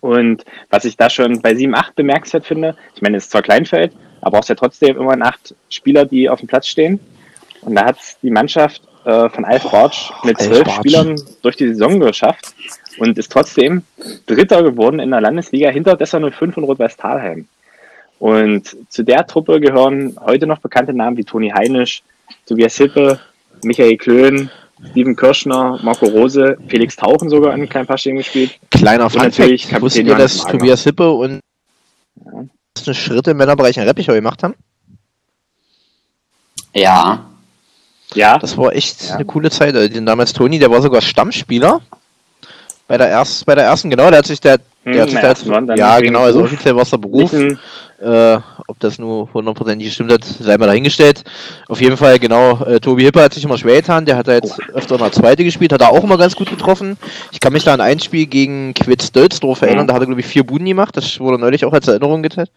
Und was ich da schon bei 7-8 bemerkenswert finde, ich meine, es ist zwar Kleinfeld, aber es ist ja trotzdem immerhin acht Spieler, die auf dem Platz stehen. Und da hat die Mannschaft äh, von Alf Bartsch mit zwölf. Spielern durch die Saison geschafft und ist trotzdem Dritter geworden in der Landesliga hinter Dessau 05 und Rot-Weiß Talheim. Und zu der Truppe gehören heute noch bekannte Namen wie Toni Heinisch, Tobias Hippe, Michael Klön, Steven Kirschner, Marco Rose, Felix Tauchen sogar in Kleinpasching gespielt. Kleiner Fun Fact, ihr, Johannes dass. Tobias Hippe und eine Schritte im Männerbereich in Reppichau gemacht haben? Ja. Ja, Das war echt Ja. eine coole Zeit. Also, den damals Toni, der war sogar Stammspieler. Bei der, erst, bei der ersten, genau, der hat sich der, der hat sich da ja genau, also offiziell war es der Beruf. Äh, ob das nur hundertprozentig gestimmt hat, sei mal dahingestellt. Auf jeden Fall, genau, äh, Tobi Hipper hat sich immer schwer getan, der hat da jetzt öfter in der zweite gespielt, hat er auch immer ganz gut getroffen. Ich kann mich da an ein Spiel gegen Quitz Dölzdorf erinnern, Mhm. da hat er, glaube ich, vier Buden gemacht, das wurde neulich auch als Erinnerung geteilt.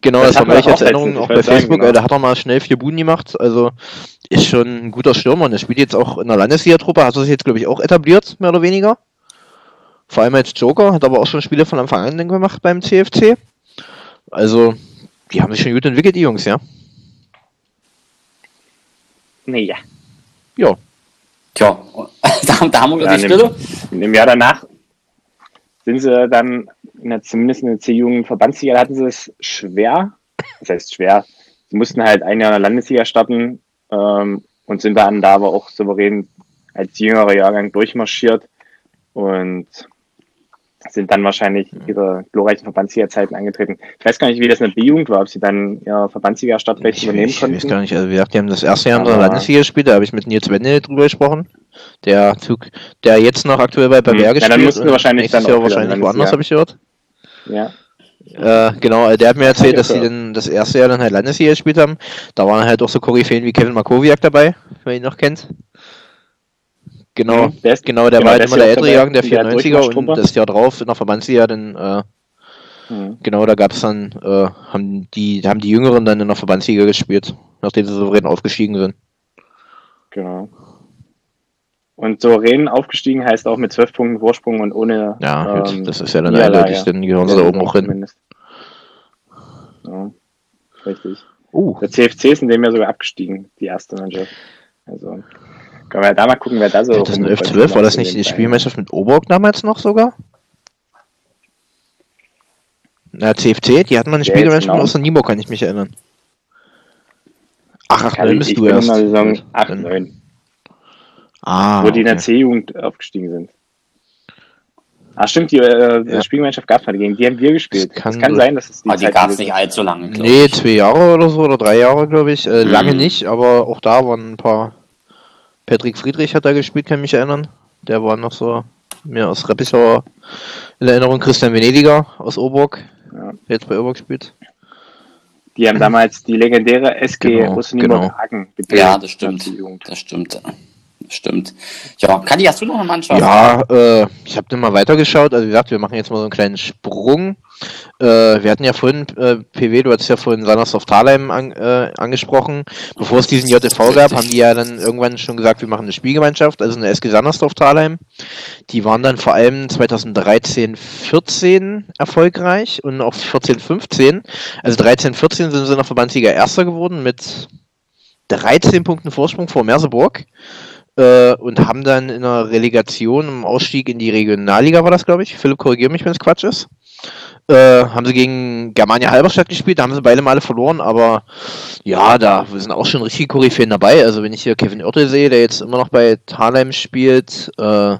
Genau, Das das, neulich auch als Erinnerung auch bei sagen, Facebook, genau. äh, da hat er mal schnell vier Buden gemacht, also ist schon ein guter Stürmer und der spielt jetzt auch in der Landesliga-Truppe, hat er sich jetzt, glaube ich, auch etabliert, mehr oder weniger. Vor allem als Joker, hat aber auch schon Spiele von Anfang an gemacht beim CFC. Also, die haben sich schon gut entwickelt, die Jungs, ja. nee, ja. Ja. Tja, da, da haben wir Ja, die Stille. Im Jahr danach sind sie dann, in der, zumindest in der C-Jugend Verbandsliga, da hatten sie es schwer. Das heißt schwer. Sie mussten halt ein Jahr in der Landesliga starten ähm, und sind dann da aber auch souverän als jüngerer Jahrgang durchmarschiert und sind dann wahrscheinlich ihre glorreichen Verbandsliga-Zeiten angetreten. Ich weiß gar nicht, wie das der B-Jugend war, ob sie dann ihr Verbandsliga-Stadtrecht Ich, übernehmen ich weiß konnten. gar nicht, also wie gesagt, die haben das erste Jahr in der Landesliga gespielt, da habe ich mit Nils Wendel drüber gesprochen. Der Zug, der jetzt noch aktuell bei Bavaria Hm. Ja, dann mussten wir wahrscheinlich dann Jahr wahrscheinlich in woanders, habe ich gehört. Ja. Äh, genau, der hat mir erzählt, dass sie dann das erste Jahr dann halt Landesliga gespielt haben. Da waren halt auch so Koryphäen wie Kevin Markowiak dabei, wer ihn noch kennt. Genau, Mhm, der ist- genau, der genau, war halt immer ja der ältere Jahrgang, der in der 94er und das Jahr drauf in der Verbandsliga dann, äh, Hm. genau, da gab es dann, äh, haben die, haben die Jüngeren dann in der Verbandsliga gespielt, nachdem sie souverän aufgestiegen sind. Genau. Und souverän aufgestiegen heißt auch mit zwölf Punkten Vorsprung und ohne. Ja, gut, ähm, das ist ja dann eindeutig, dann gehören sie da oben auch hin. Ja, richtig. Uh, Der CFC ist in dem Jahr sogar abgestiegen, die erste Mannschaft. Also können wir da mal gucken, wer da so. 2011, rumläuft 12, war das nicht die. Spielmannschaft mit Oberg damals noch sogar? Na, CFC, die hatten mal eine Spielgemeinschaft genau. aus der Nimo, kann ich mich erinnern. Ach, ach, Ja, neun ich, bist ich du bin erst. in der Saison Gut, 8, dann- 9, Ah, wo die in der okay. C-Jugend aufgestiegen sind. Ah, stimmt, die äh, Ja. Spielgemeinschaft gab es gegen die haben wir gespielt. Das kann es kann sein, dass es die Aber die gab es nicht ist. allzu lange, glaub Nee, ich. zwei Jahre oder so, oder drei Jahre, glaube ich. Äh, Lange Mhm. nicht, aber auch da waren ein paar. Patrick Friedrich hat da gespielt, kann ich mich erinnern. Der war noch so mir aus Reppichauer in Erinnerung. Christian Venediger aus Oburg, Ja. der jetzt bei Oburg spielt. Die haben damals die legendäre SG Genau, genau. Hagen gebildet. Ja, das stimmt. Jugend. Das stimmt. Das stimmt. Ja, Kadi, hast du noch eine Mannschaft? Ja, äh, ich habe dann mal weitergeschaut. Also wie gesagt, wir machen jetzt mal so einen kleinen Sprung. Äh, wir hatten ja vorhin, äh, PW, du hattest ja vorhin Sandersdorf Thalheim an, äh, angesprochen. Bevor es diesen JTV gab, haben die ja dann irgendwann schon gesagt, wir machen eine Spielgemeinschaft, also eine SG Sandersdorf Thalheim. Die waren dann vor allem 2013, 14 erfolgreich und auch 14, 15. Also 13, 14 sind sie in der Verbandsliga Erster geworden mit 13 Punkten Vorsprung vor Merseburg äh, und haben dann in einer Relegation im Ausstieg in die Regionalliga, war das, glaube ich. Philipp, korrigiere mich, wenn es Quatsch ist. Äh, haben sie gegen Germania Halberstadt gespielt, da haben sie beide Male verloren, aber ja, da sind auch schon richtige Koryphäen dabei. Also wenn ich hier Kevin Oertel sehe, der jetzt immer noch bei Thalheim spielt, äh,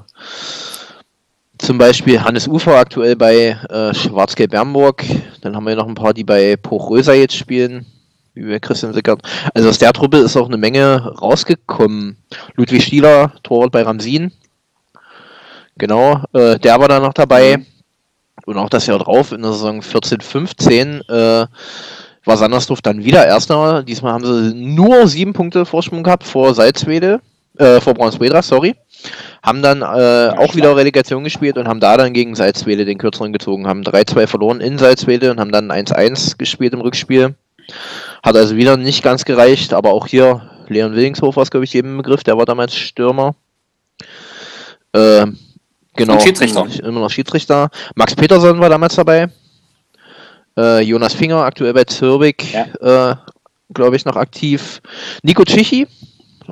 zum Beispiel Hannes Ufer aktuell bei äh, Schwarzgelb Bernburg, dann haben wir noch ein paar, die bei Pochröser jetzt spielen, bei Christian Sickert. Also aus der Truppe ist auch eine Menge rausgekommen. Ludwig Stieler, Torwart bei Ramsin. Genau, äh, der war da noch dabei. Und auch das Jahr drauf, in der Saison 14, 15, äh, war Sandersdorf dann wieder Erster. Diesmal haben sie nur sieben Punkte Vorsprung gehabt vor Salzwede, äh, vor Braunswedra, sorry. Haben dann äh, auch wieder Relegation gespielt und haben da dann gegen Salzwede den kürzeren gezogen. Haben 3-2 verloren in Salzwede und haben dann 1-1 gespielt im Rückspiel. Hat also wieder nicht ganz gereicht, aber auch hier Leon Willingshofer war es, glaube ich, jedem Begriff, der war damals Stürmer. Äh, genau. Und Schiedsrichter. Immer noch, immer noch Schiedsrichter. Max Peterson war damals dabei. Äh, Jonas Finger, aktuell bei Zürbich, äh, glaube ich, noch aktiv. Nico Tschichi,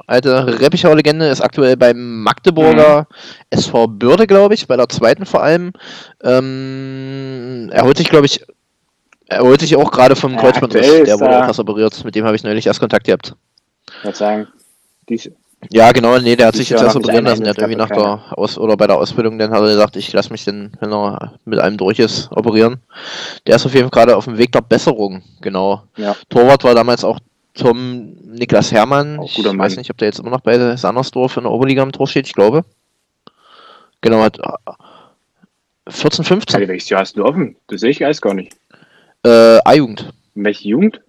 alte Reppichauer Legende, ist aktuell beim Magdeburger SV Bürde, glaube ich, bei der zweiten vor allem. Ähm, er holt sich, glaube ich, er holt sich auch gerade vom Ja, Kreuzbandriss. Der wurde auch was operiert. Mit dem habe ich neulich erst Kontakt gehabt. Ich würde sagen, dies, Ja, genau, nee, der hat sich ja jetzt erst operieren lassen. Der hat irgendwie nach der Aus- oder bei der Ausbildung, dann hat er gesagt, ich lasse mich dann, wenn er mit einem durch ist, operieren. Der ist auf jeden Fall gerade auf dem Weg der Besserung, genau. ja. Torwart war damals auch Tom Niklas Hermann. Auch Ich guter weiß Mann. nicht, ob der jetzt immer noch bei Sandersdorf in der Oberliga im Tor steht, ich glaube. Genau, hat äh, 14, 15. Kali, welches Jahr hast du offen? Das sehe ich alles gar nicht. Äh, A-Jugend. Welche Jugend?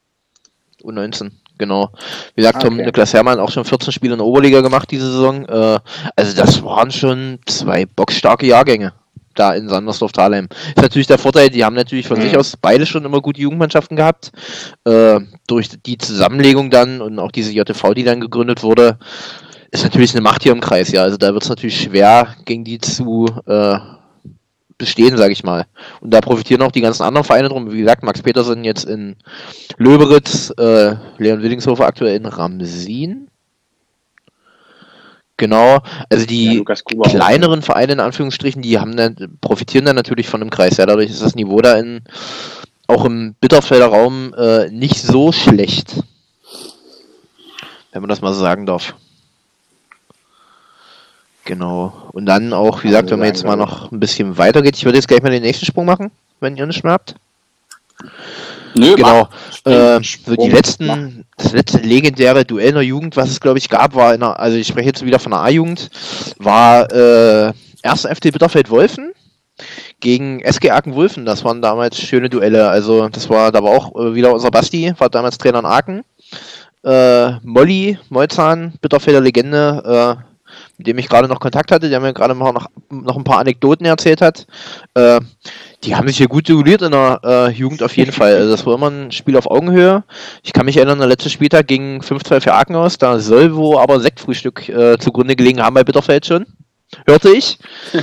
U19, genau. Wie gesagt, Ah, Tom okay. Niklas Hermann auch schon 14 Spiele in der Oberliga gemacht diese Saison. Äh, also das waren schon zwei boxstarke Jahrgänge da in Sandersdorf Thalheim. Ist natürlich der Vorteil, die haben natürlich von Mhm. sich aus beide schon immer gute Jugendmannschaften gehabt. Äh, durch die Zusammenlegung dann und auch diese JTV, die dann gegründet wurde, ist natürlich eine Macht hier im Kreis, ja. Also da wird es natürlich schwer, gegen die zu äh, bestehen, sage ich mal. Und da profitieren auch die ganzen anderen Vereine drum. Wie gesagt, Max Petersen jetzt in Löberitz, äh, Leon Willingshofer aktuell in Ramsin. Genau, also Ja, die auch. kleineren Vereine in Anführungsstrichen, die haben dann, profitieren dann natürlich von dem Kreis. Ja, dadurch ist das Niveau da in, auch im Bitterfelder Raum äh, nicht so schlecht. Wenn man das mal so sagen darf. Genau. Und dann auch, wie gesagt, man wenn man jetzt mal noch ein bisschen weitergeht, ich würde jetzt gleich mal den nächsten Sprung machen, wenn ihr nicht mehr habt. Nö, Genau. Äh, so die letzten, das letzte legendäre Duell in der Jugend, was es glaube ich gab, war in der, also ich spreche jetzt wieder von der A-Jugend, war äh, 1. FC Bitterfeld Wolfen gegen SG Aachen Wulfen. Das waren damals schöne Duelle. Also das war, da war auch äh, wieder unser Basti, war damals Trainer in Aachen. Äh, Molly, Molzahn, Bitterfelder Legende, äh, mit dem ich gerade noch Kontakt hatte, der mir gerade mal noch, noch ein paar Anekdoten erzählt hat. Äh, die haben sich hier gut duelliert in der äh, Jugend auf jeden Fall. Also das war immer ein Spiel auf Augenhöhe. Ich kann mich erinnern, der letzte Spieltag ging 5-2 für Aachen aus. Da soll wo aber Sektfrühstück äh, zugrunde gelegen haben bei Bitterfeld schon. Hörte ich.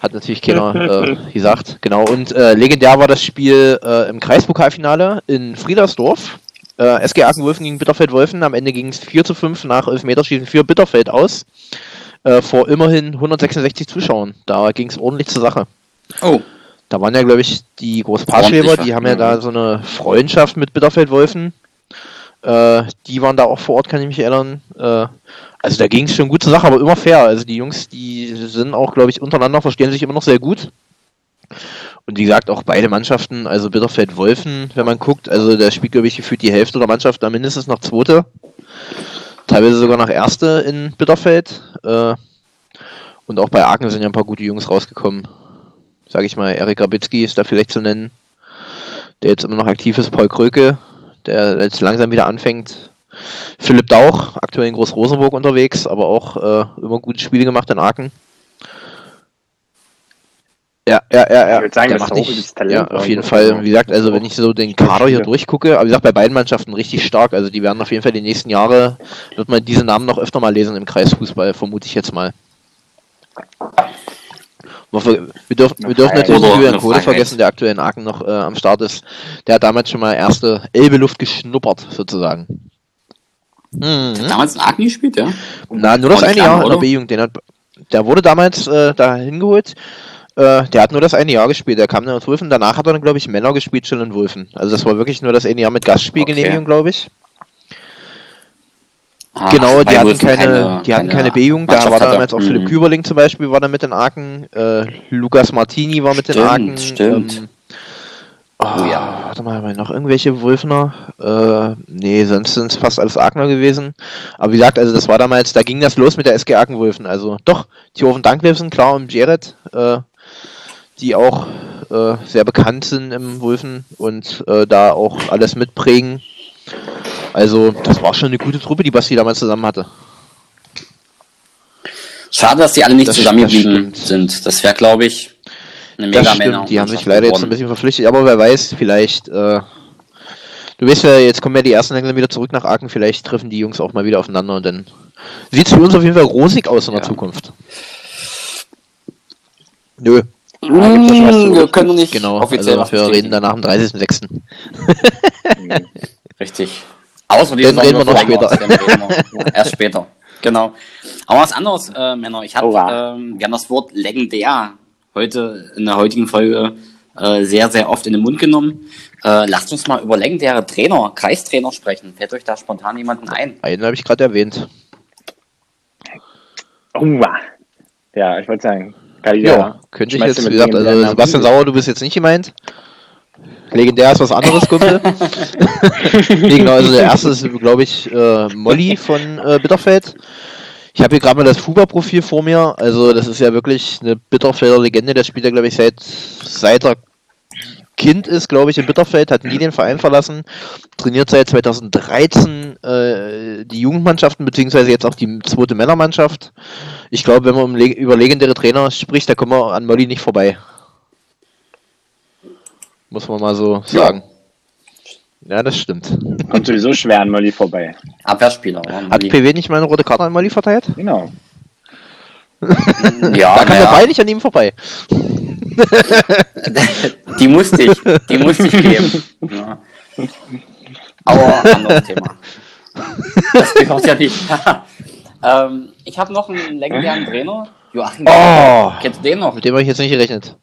Hat natürlich keiner äh, gesagt. Genau. Und äh, legendär war das Spiel äh, im Kreispokalfinale in Friedersdorf. Äh, SG Aachen-Wölfen gegen Bitterfeld-Wolfen. Am Ende ging es 4 zu 5 nach Elfmeterschießen für Bitterfeld aus. Äh, vor immerhin 166 Zuschauern. Da ging es ordentlich zur Sache. Oh, Da waren ja, glaube ich, die Großpaarschleber, die haben ja da so eine Freundschaft mit Bitterfeld-Wolfen. Äh, die waren da auch vor Ort, kann ich mich erinnern. Äh, also da ging es schon gut zur Sache, aber immer fair. Also die Jungs, die sind auch, glaube ich, untereinander, verstehen sich immer noch sehr gut. Und wie gesagt, auch beide Mannschaften, also Bitterfeld-Wolfen, wenn man guckt, also der spielt, glaube ich, gefühlt die Hälfte der Mannschaft da mindestens noch Zweite. Teilweise sogar noch Erste in Bitterfeld. Äh, und auch bei Aachen sind ja ein paar gute Jungs rausgekommen. Sage ich mal, Erik Rabitzky ist da vielleicht zu nennen, der jetzt immer noch aktiv ist. Paul Kröke, der jetzt langsam wieder anfängt. Philipp Dauch, aktuell in Groß-Rosenburg unterwegs, aber auch äh, immer gute Spiele gemacht in Aachen. Ja, ja, ja, ja. Ich würde sagen, der das macht nicht, gutes Talent. ja, auf jeden Fall. Wie gesagt, also wenn ich so den Kader hier durchgucke, aber wie gesagt, bei beiden Mannschaften richtig stark. Also die werden auf jeden Fall die nächsten Jahre, wird man diese Namen noch öfter mal lesen im Kreisfußball, vermute ich jetzt mal. Wir, dürfen, wir dürfen natürlich Julian Kohle vergessen, der aktuell in Aachen noch äh, am Start ist. Der hat damals schon mal erste Elbe-Luft geschnuppert, sozusagen. Mhm. Damals in Aachen gespielt, ja? Na, nur das eine Jahr in der oder? B-Jugend. Hat, der wurde damals äh, da hingeholt. Äh, der hat nur das eine Jahr gespielt. Der kam dann aus Wulfen. Danach hat er dann, glaube ich, Männer gespielt, schon in Wulfen. Also das war wirklich nur das eine Jahr mit Gastspielgenehmigung, Okay. glaube ich. Ah, genau, weil die hatten Wulfen keine, die hatten keine B-Jugend. Da war damals auch Philipp Mhm. Küberling zum Beispiel, war da mit in Aachen. Äh, Lukas Martini war mit Stimmt, Aachen. stimmt. Ähm, oh, ja. Warte mal, haben wir noch irgendwelche Wulfner? Äh, nee, sonst sind es fast alles Aachener gewesen. Aber wie gesagt, also das war damals, da ging das los mit der SG Aachen-Wulfen. Also doch, Thiofen Danklevsen, klar, und Jared, äh, die auch äh, sehr bekannt sind im Wulfen und äh, da auch alles mitprägen. Also, das war schon eine gute Truppe, die Basti damals zusammen hatte. Schade, dass die alle nicht Das- zusammengeblieben das sind. Das wäre, glaube ich, eine Das mega stimmt, die haben sich leider jetzt ein bisschen verpflichtet, aber wer weiß, vielleicht, äh, du weißt ja, jetzt kommen ja die ersten langsam wieder zurück nach Aachen, vielleicht treffen die Jungs auch mal wieder aufeinander und dann sieht es für uns auf jeden Fall rosig aus in der Ja. Zukunft. Nö, zu wir können noch nicht genau, offiziell also wir reden danach am 30.06. Richtig. Außer die Saison reden wir noch später. Wir erst später. Genau. Aber was anderes, äh, Männer. Ich habe, Hurra. ähm, wir haben das Wort legendär heute in der heutigen Folge äh, sehr, sehr oft in den Mund genommen. Äh, lasst uns mal über legendäre Trainer, Kreistrainer sprechen. Fällt euch da spontan jemanden ein? Einen habe ich gerade erwähnt. Oh, ja, ich wollte sagen, Galida. Ja, könnte ich jetzt, wie gesagt, also Sebastian? Sauer, du bist jetzt nicht gemeint. Legendär ist was anderes, Kumpel. nee, genau, also der erste ist, glaube ich, äh, Molly von äh, Bitterfeld. Ich habe hier gerade mal das Fuba-Profil vor mir. Also das ist ja wirklich eine Bitterfelder Legende. Der spielt ja, glaube ich, seit, seit er Kind ist, glaube ich, in Bitterfeld, hat nie den Verein verlassen, trainiert seit 2013 äh, die Jugendmannschaften, beziehungsweise jetzt auch die zweite Männermannschaft. Ich glaube, wenn man um leg über legendäre Trainer spricht, da kommen wir an Molly nicht vorbei. Muss man mal so sagen. Ja, das stimmt. Kommt sowieso schwer an Molly vorbei. Abwehrspieler. Hat PW nicht mal eine rote Karte an Molly verteilt? Genau. ja, Da kam der naja, Ball nicht an ihm vorbei. die musste ich, die musste ich geben. Ja. Aber anderes Thema. Das gehört ja nicht. Ähm, ich habe noch einen legendären Trainer. Joachim Oh. Kennst du den noch? Mit dem habe ich jetzt nicht gerechnet.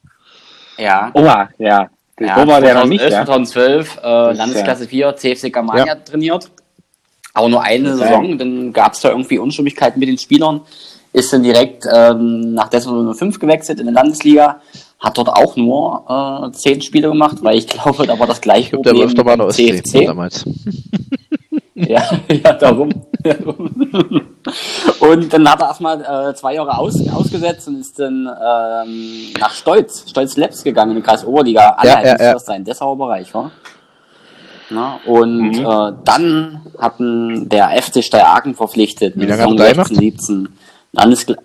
Ja. Oha, ja. Ja, war der noch nicht, 2011, ja. 2012, äh, Landesklasse 4, CFC Germania Ja. trainiert. Aber nur eine Okay. Saison, dann gab es da irgendwie Unstimmigkeiten mit den Spielern. Ist dann direkt ähm, nach der Saison 05 gewechselt in die Landesliga. Hat dort auch nur äh, zehn Spiele gemacht, weil ich glaube, da war das gleiche Ich glaube, der war öfter mal der CFC. damals. Ja, ja, darum. und dann hat er erstmal äh, zwei Jahre aus, ausgesetzt und ist dann ähm, nach Stolz, Stolz Labs gegangen in die Kreis Oberliga. Alle Ja, ja, ja, das sein, Dessauer Bereich, war. Na, und Mhm. äh, dann hatten der FC Steiraken verpflichtet. Wie in lange der hat er da Saison 17. Landeskla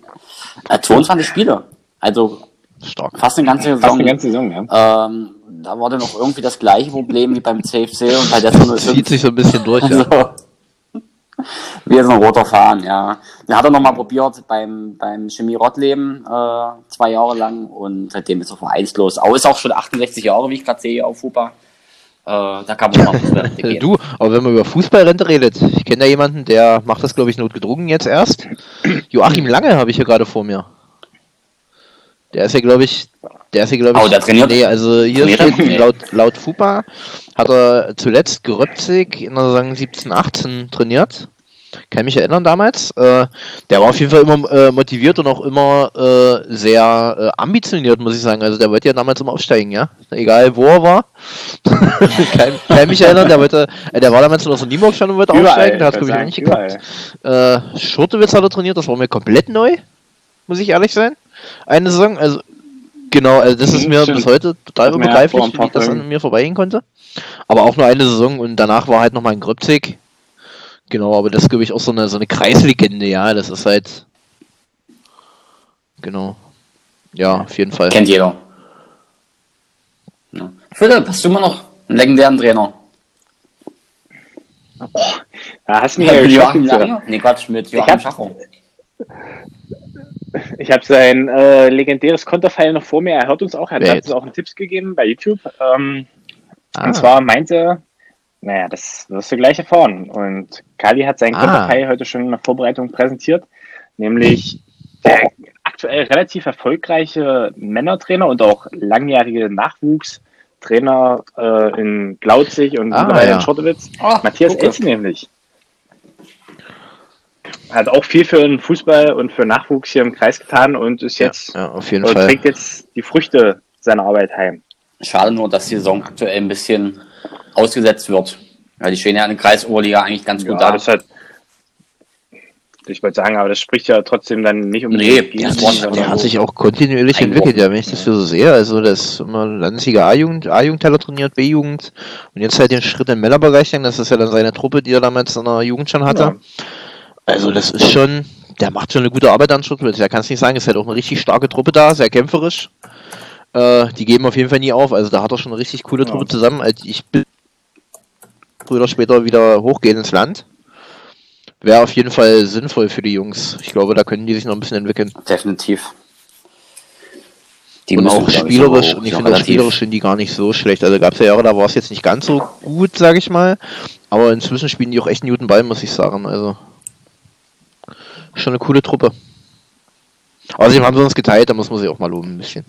äh, 22 Spiele. Also Stark. fast eine ganze Fast Saison. eine ganze Saison, ja. ähm, da war dann auch irgendwie das gleiche Problem wie beim CFC und bei der Saison Das zieht sich so ein bisschen durch, ja. also, wie so ein roter Fahren, ja. Dann hat er nochmal probiert beim, beim Chemie Rottleben äh, zwei Jahre lang und seitdem ist er vereinslos. Aber ist auch schon 68 Jahre, wie ich gerade sehe auf Hupa. Äh, da kann man noch. Du, aber wenn man über Fußballrente redet, ich kenne da jemanden, der macht das, glaube ich, notgedrungen jetzt erst. Joachim Lange habe ich hier gerade vor mir. Der ist ja, glaube ich, der ist ja, glaube Oh, ich. der trainiert- Nee, also hier trainiert er? steht, laut, laut FUPA hat er zuletzt Gröpzig in der Saison 17, 18 trainiert. Kann mich erinnern damals. Äh, der war auf jeden Fall immer äh, motiviert und auch immer äh, sehr äh, ambitioniert, muss ich sagen. Also der wollte ja damals immer aufsteigen, ja. Egal wo er war. kann, kann mich erinnern, der wollte, äh, der war damals noch so Nieburg schon und wollte aufsteigen, der hat glaube ich auch nicht geklappt. Äh, Schurtewitz hat er trainiert, das war mir komplett neu, muss ich ehrlich sein. Eine Saison, also genau, also das ist Mhm, mir stimmt. bis heute total unbegreiflich, wie das an mir vorbeigehen konnte. Aber auch nur eine Saison und danach war halt nochmal ein Gröpzig. Genau, aber das glaube ich, auch so eine, so eine Kreislegende, ja, das ist halt. Genau. Ja, auf jeden Fall. Kennt jeder. Ja. Philipp, hast du immer noch einen legendären Trainer? Da hast du mich ja. Joachim Lange? Nee, Quatsch, mit Joachim Schacho. Ich habe sein äh, legendäres Konterfeil noch vor mir. Er hört uns auch. Er hat jetzt? uns auch einen Tipps gegeben bei YouTube. Ähm, Ah. Und zwar meinte, naja, das wirst du gleich erfahren. Und Kali hat sein Ah. Konterfeil heute schon in der Vorbereitung präsentiert. Nämlich der aktuell relativ erfolgreiche Männertrainer und auch langjährige Nachwuchstrainer äh, in Glauzig und Ah, mittlerweile ja. in Schottewitz. Oh, Matthias. Elsen nämlich. Hat auch viel für den Fußball und für Nachwuchs hier im Kreis getan und ist jetzt Ja, auf jeden und Fall. trägt jetzt die Früchte seiner Arbeit heim. Schade nur, dass die Saison aktuell ein bisschen ausgesetzt wird. Weil die stehen ja in der Kreisoberliga eigentlich ganz gut da. das hat, ich wollte sagen, aber das spricht ja trotzdem dann nicht Nee, unbedingt gegen war- sondern Der hat so- sich auch kontinuierlich entwickelt, ja, wenn ich das so sehe. Also, das ist immer Landesliga A-Jugend, A-Jugendteller trainiert, B-Jugend und jetzt halt den Schritt im Männerbereich, das ist ja dann seine Truppe, die er damals in der Jugend schon hatte. Ja. Also, das ist schon, der macht schon eine gute Arbeit an Schrittwitz. Der kann es nicht sagen, ist halt auch eine richtig starke Truppe da, sehr kämpferisch. Äh, die geben auf jeden Fall nie auf. Also, da hat er schon eine richtig coole Ja. Truppe zusammen. Also, ich bin früher oder später wieder hochgehen ins Land. Wäre auf jeden Fall sinnvoll für die Jungs. Ich glaube, da können die sich noch ein bisschen entwickeln. Definitiv. Die und auch glaub ich, spielerisch, so und ich finde auch spielerisch sind die gar nicht so schlecht. Also gab es ja Jahre, da war es jetzt nicht ganz so gut, sage ich mal. Aber inzwischen spielen die auch echt einen guten Ball, muss ich sagen. Also schon eine coole Truppe. Außerdem haben sie uns geteilt, da muss man sie auch mal loben ein bisschen.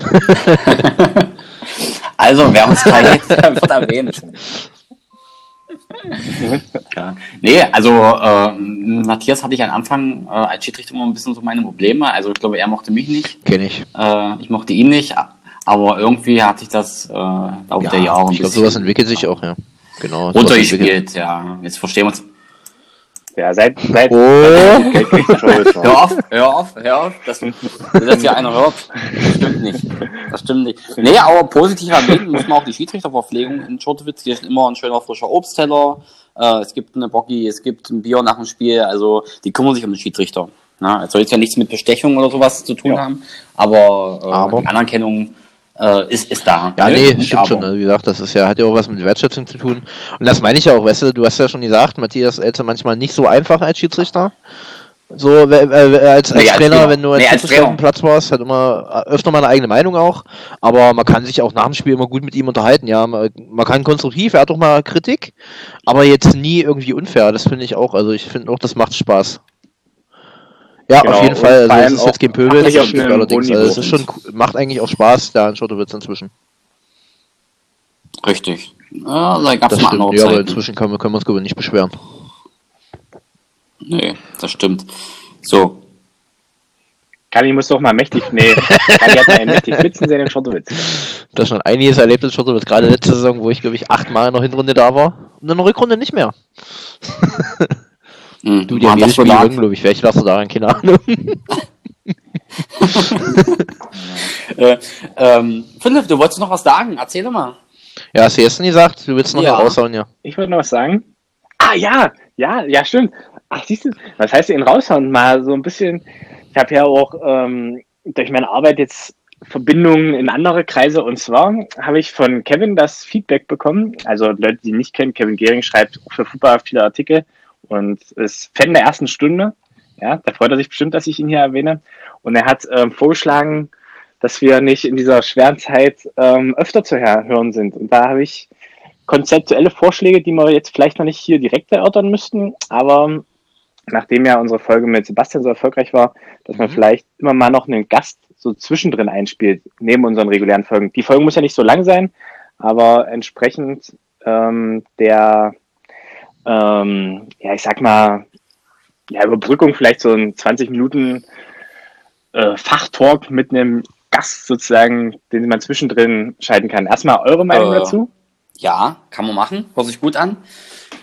Also, wer uns teilt, wird erwähnt. ja. Nee, also äh, Matthias hatte ich am Anfang äh, als Schiedsrichter immer ein bisschen so meine Probleme. Also ich glaube, er mochte mich nicht. Kenne ich. Äh, ich mochte ihn nicht. Aber irgendwie hat sich das äh, auf der Jahre ein ich glaube, sowas entwickelt sich auch, ja. Genau. runtergespielt. Ja, jetzt verstehen wir uns. Ja, seit, seit Oh. Hör auf, hör auf, hör auf, dass, dass hier einer hört. Das stimmt nicht. Das stimmt nicht. Nee, aber positiv erwähnen muss man auch die Schiedsrichterverpflegung in Schurtewitz. Hier ist immer ein schöner frischer Obstteller. Äh, es gibt eine Bocki, es gibt ein Bier nach dem Spiel. Also die kümmern sich um den Schiedsrichter. Na, es soll jetzt ja nichts mit Bestechung oder sowas zu tun Ja. haben, aber, äh, Aber? die Anerkennung äh, ist, ist da. Ja, nee, stimmt aber. schon. Also, wie gesagt, das ist ja, hat ja auch was mit Wertschätzung zu tun. Und das meine ich ja auch, weißt du, du hast ja schon gesagt, Matthias Elze manchmal nicht so einfach als Schiedsrichter. So, äh, als, als Nee, als Trainer, Trainer. wenn du als Nee, als Schiedsrichter auf dem Trainer. Platz warst, hat immer äh, öfter mal eine eigene Meinung auch. Aber man kann sich auch nach dem Spiel immer gut mit ihm unterhalten. Ja, man, man kann konstruktiv, er hat auch mal Kritik, aber jetzt nie irgendwie unfair. Das finde ich auch. Also ich finde auch, das macht Spaß. Ja, Genau, auf jeden Fall. Also es ist jetzt kein auch Pöbel, das ist allerdings. Also es ist schon, cool- macht eigentlich auch Spaß da in Schottowitz inzwischen. Richtig. Ja, da gab es mal andere Ja, aber inzwischen können wir, können wir uns glaube ich nicht beschweren. Nee, das stimmt. So, Kali muss doch mal mächtig, nee, Kali hat mal einen mächtig Spitzen sehen in Schottowitz. Das ist schon einiges erlebt in Schottowitz, gerade letzte Saison, wo ich glaube ich achtmal in der Hinrunde da war. Und in der Rückrunde nicht mehr. hm, Du, die haben jedes das Spiel glaube ich. Vielleicht lag du daran, keine Ahnung. Äh, ähm, Philipp, du wolltest noch was sagen? Erzähl doch mal. Ja, hast du jetzt nie gesagt? Du willst noch Ja. raushauen, ja. Ich wollte noch was sagen. Ah, ja, ja, ja, stimmt. Ach, siehst du, was heißt denn raushauen? Mal so ein bisschen. Ich habe ja auch ähm, durch meine Arbeit jetzt Verbindungen in andere Kreise und zwar habe ich von Kevin das Feedback bekommen. Also Leute, die ihn nicht kennen, Kevin Gehring schreibt auch für Fußball viele Artikel und ist Fan der ersten Stunde. Ja, da freut er sich bestimmt, dass ich ihn hier erwähne. Und er hat ähm, vorgeschlagen, dass wir nicht in dieser schweren Zeit ähm, öfter zu hören sind. Und da habe ich konzeptuelle Vorschläge, die wir jetzt vielleicht noch nicht hier direkt erörtern müssten, aber nachdem ja unsere Folge mit Sebastian so erfolgreich war, dass man Mhm. vielleicht immer mal noch einen Gast so zwischendrin einspielt, neben unseren regulären Folgen. Die Folge muss ja nicht so lang sein, aber entsprechend ähm, der, ähm, ja, ich sag mal, ja, Überbrückung vielleicht so ein 20 Minuten äh, Fachtalk mit einem Gast sozusagen, den man zwischendrin schalten kann. Erstmal eure Meinung Äh, dazu? Ja, kann man machen. Hört sich gut an.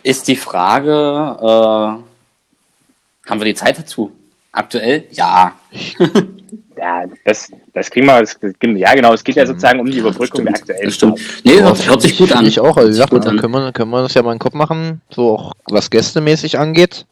Ist die Frage, äh, haben wir die Zeit dazu? Aktuell? Ja. Ja, das, das kriegen wir. Das, ja, genau. Es geht ja sozusagen um die Überbrückung der aktuellen. Das stimmt. Nee, hört, hört sich gut an. Ich auch. Also, wie gesagt, Gut an. können wir, können wir das ja mal in den Kopf machen, so auch was gästemäßig angeht.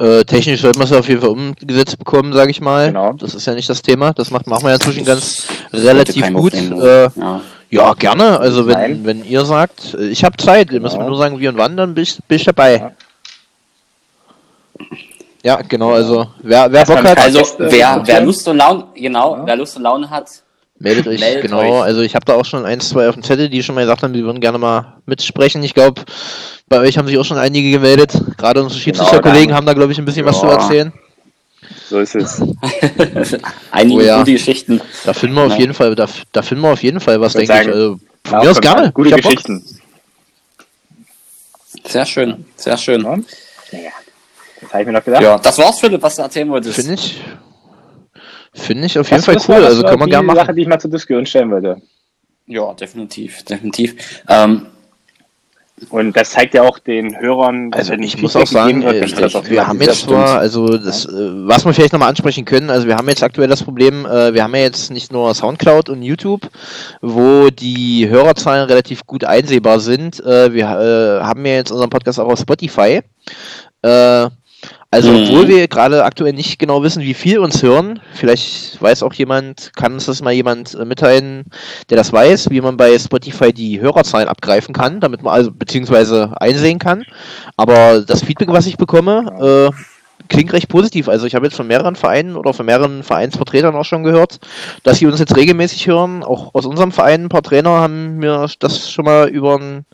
Äh, technisch sollten wir es auf jeden Fall umgesetzt bekommen, sage ich mal. Genau. Das ist ja nicht das Thema. Das macht, machen wir ja inzwischen ganz relativ gut. Problem, Äh, ja. ja, gerne. Also wenn, Nein. wenn ihr sagt, äh, ich habe Zeit, ihr müsst mir nur sagen, wie und wann, dann bin ich, bin ich dabei. Ja. Ja, genau. Also wer, wer Bock hat, Also, Gäste- wer, wer. Lust und Laune, genau, Ja. wer Lust und Laune hat, Meldet euch, Meldet genau. euch. Also ich habe da auch schon ein, zwei auf dem Zettel, die schon mal gesagt haben, die würden gerne mal mitsprechen. Ich glaube, bei euch haben sich auch schon einige gemeldet. Gerade unsere Schiedsrichterkollegen da- haben da, glaube ich, ein bisschen was zu Ja. erzählen. So ist es. einige Oh ja. gute Geschichten. Da finden wir auf Genau. jeden Fall, da, da finden wir auf jeden Fall was, denke ich. Also, von mir aus gerne. Gute Ich hab Bock. Geschichten. Sehr schön, sehr schön. Ja. Habe ich mir noch gedacht. Ja, das war's, Philipp, was du erzählen wolltest. Finde ich, finde ich auf jeden Das- Fall das cool. war- das Also kann man gerne machen. Sache, die ich mal zur Diskussion stellen wollte. Ja, definitiv, definitiv. Ähm, Und das zeigt ja auch den Hörern, Also wenn ich muss auch sagen, wird, äh, dass das auch wir haben jetzt zwar, also das, äh, was wir vielleicht nochmal ansprechen können, also wir haben jetzt aktuell das Problem, äh, wir haben ja jetzt nicht nur Soundcloud und YouTube, wo die Hörerzahlen relativ gut einsehbar sind. Äh, wir äh, haben ja jetzt unseren Podcast auch auf Spotify. Äh, also Mhm. obwohl wir gerade aktuell nicht genau wissen, wie viel uns hören, vielleicht weiß auch jemand, kann uns das mal jemand äh, mitteilen, der das weiß, wie man bei Spotify die Hörerzahlen abgreifen kann, damit man also beziehungsweise einsehen kann. Aber das Feedback, was ich bekomme, äh, klingt recht positiv. Also ich habe jetzt von mehreren Vereinen oder von mehreren Vereinsvertretern auch schon gehört, dass sie uns jetzt regelmäßig hören. Auch aus unserem Verein ein paar Trainer haben mir das schon mal über einen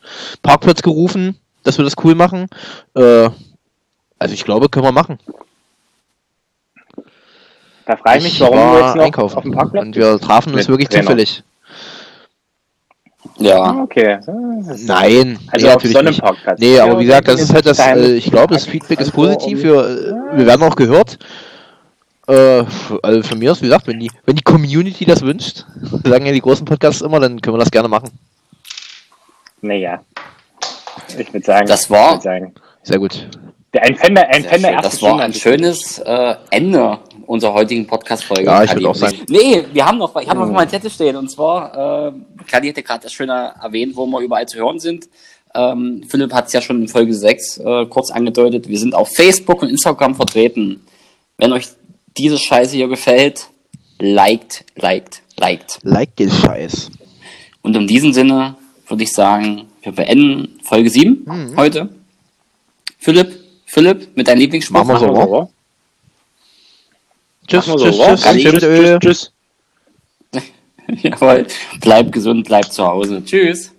Parkplatz gerufen, dass wir das cool machen. Äh, also ich glaube, können wir machen. Da frage ich mich, Ich warum du war jetzt noch einkaufen auf dem Parkplatz und wir trafen uns wirklich Trainer. zufällig. Ah, ja, Okay. Das ist- Nein, Also nee, auf natürlich so einem nicht. Parkplatz. Nee, aber wie gesagt, das ist halt das, äh, ich glaube, das Park- Feedback ist Park- positiv. Wir, äh, wir werden auch gehört. Äh, also von mir aus, wie gesagt, wenn die, wenn die Community das wünscht, sagen ja die großen Podcasts immer, dann können wir das gerne machen. Naja. Ich würde sagen. Das war-. Sehr gut. Der, ein Fan der, ein sehr Fan der schön. ersten das war ein schönes äh, Ende unserer heutigen Podcast-Folge. Ja, ich Kali. würd auch sagen. Nee, wir haben noch, ich habe noch mal einen Zettel stehen und zwar, äh, Kali hätte gerade das Schöne erwähnt, wo wir überall zu hören sind. Ähm, Philipp hat es ja schon in Folge 6 äh, kurz angedeutet. Wir sind auf Facebook und Instagram vertreten. Wenn euch diese Scheiße hier gefällt, liked, liked, liked. Like den Scheiß. Und in diesem Sinne würde ich sagen, wir beenden Folge 7 Mhm. heute. Philipp, Philipp, mit deinem Lieblingsspruch. Machen wir so, Machen wir oder? so, Tschüss, tschüss, tschüss. Ganz Schön mit tschüss, Öl. tschüss, tschüss. Jawohl. Bleibt gesund, bleibt zu Hause. Tschüss.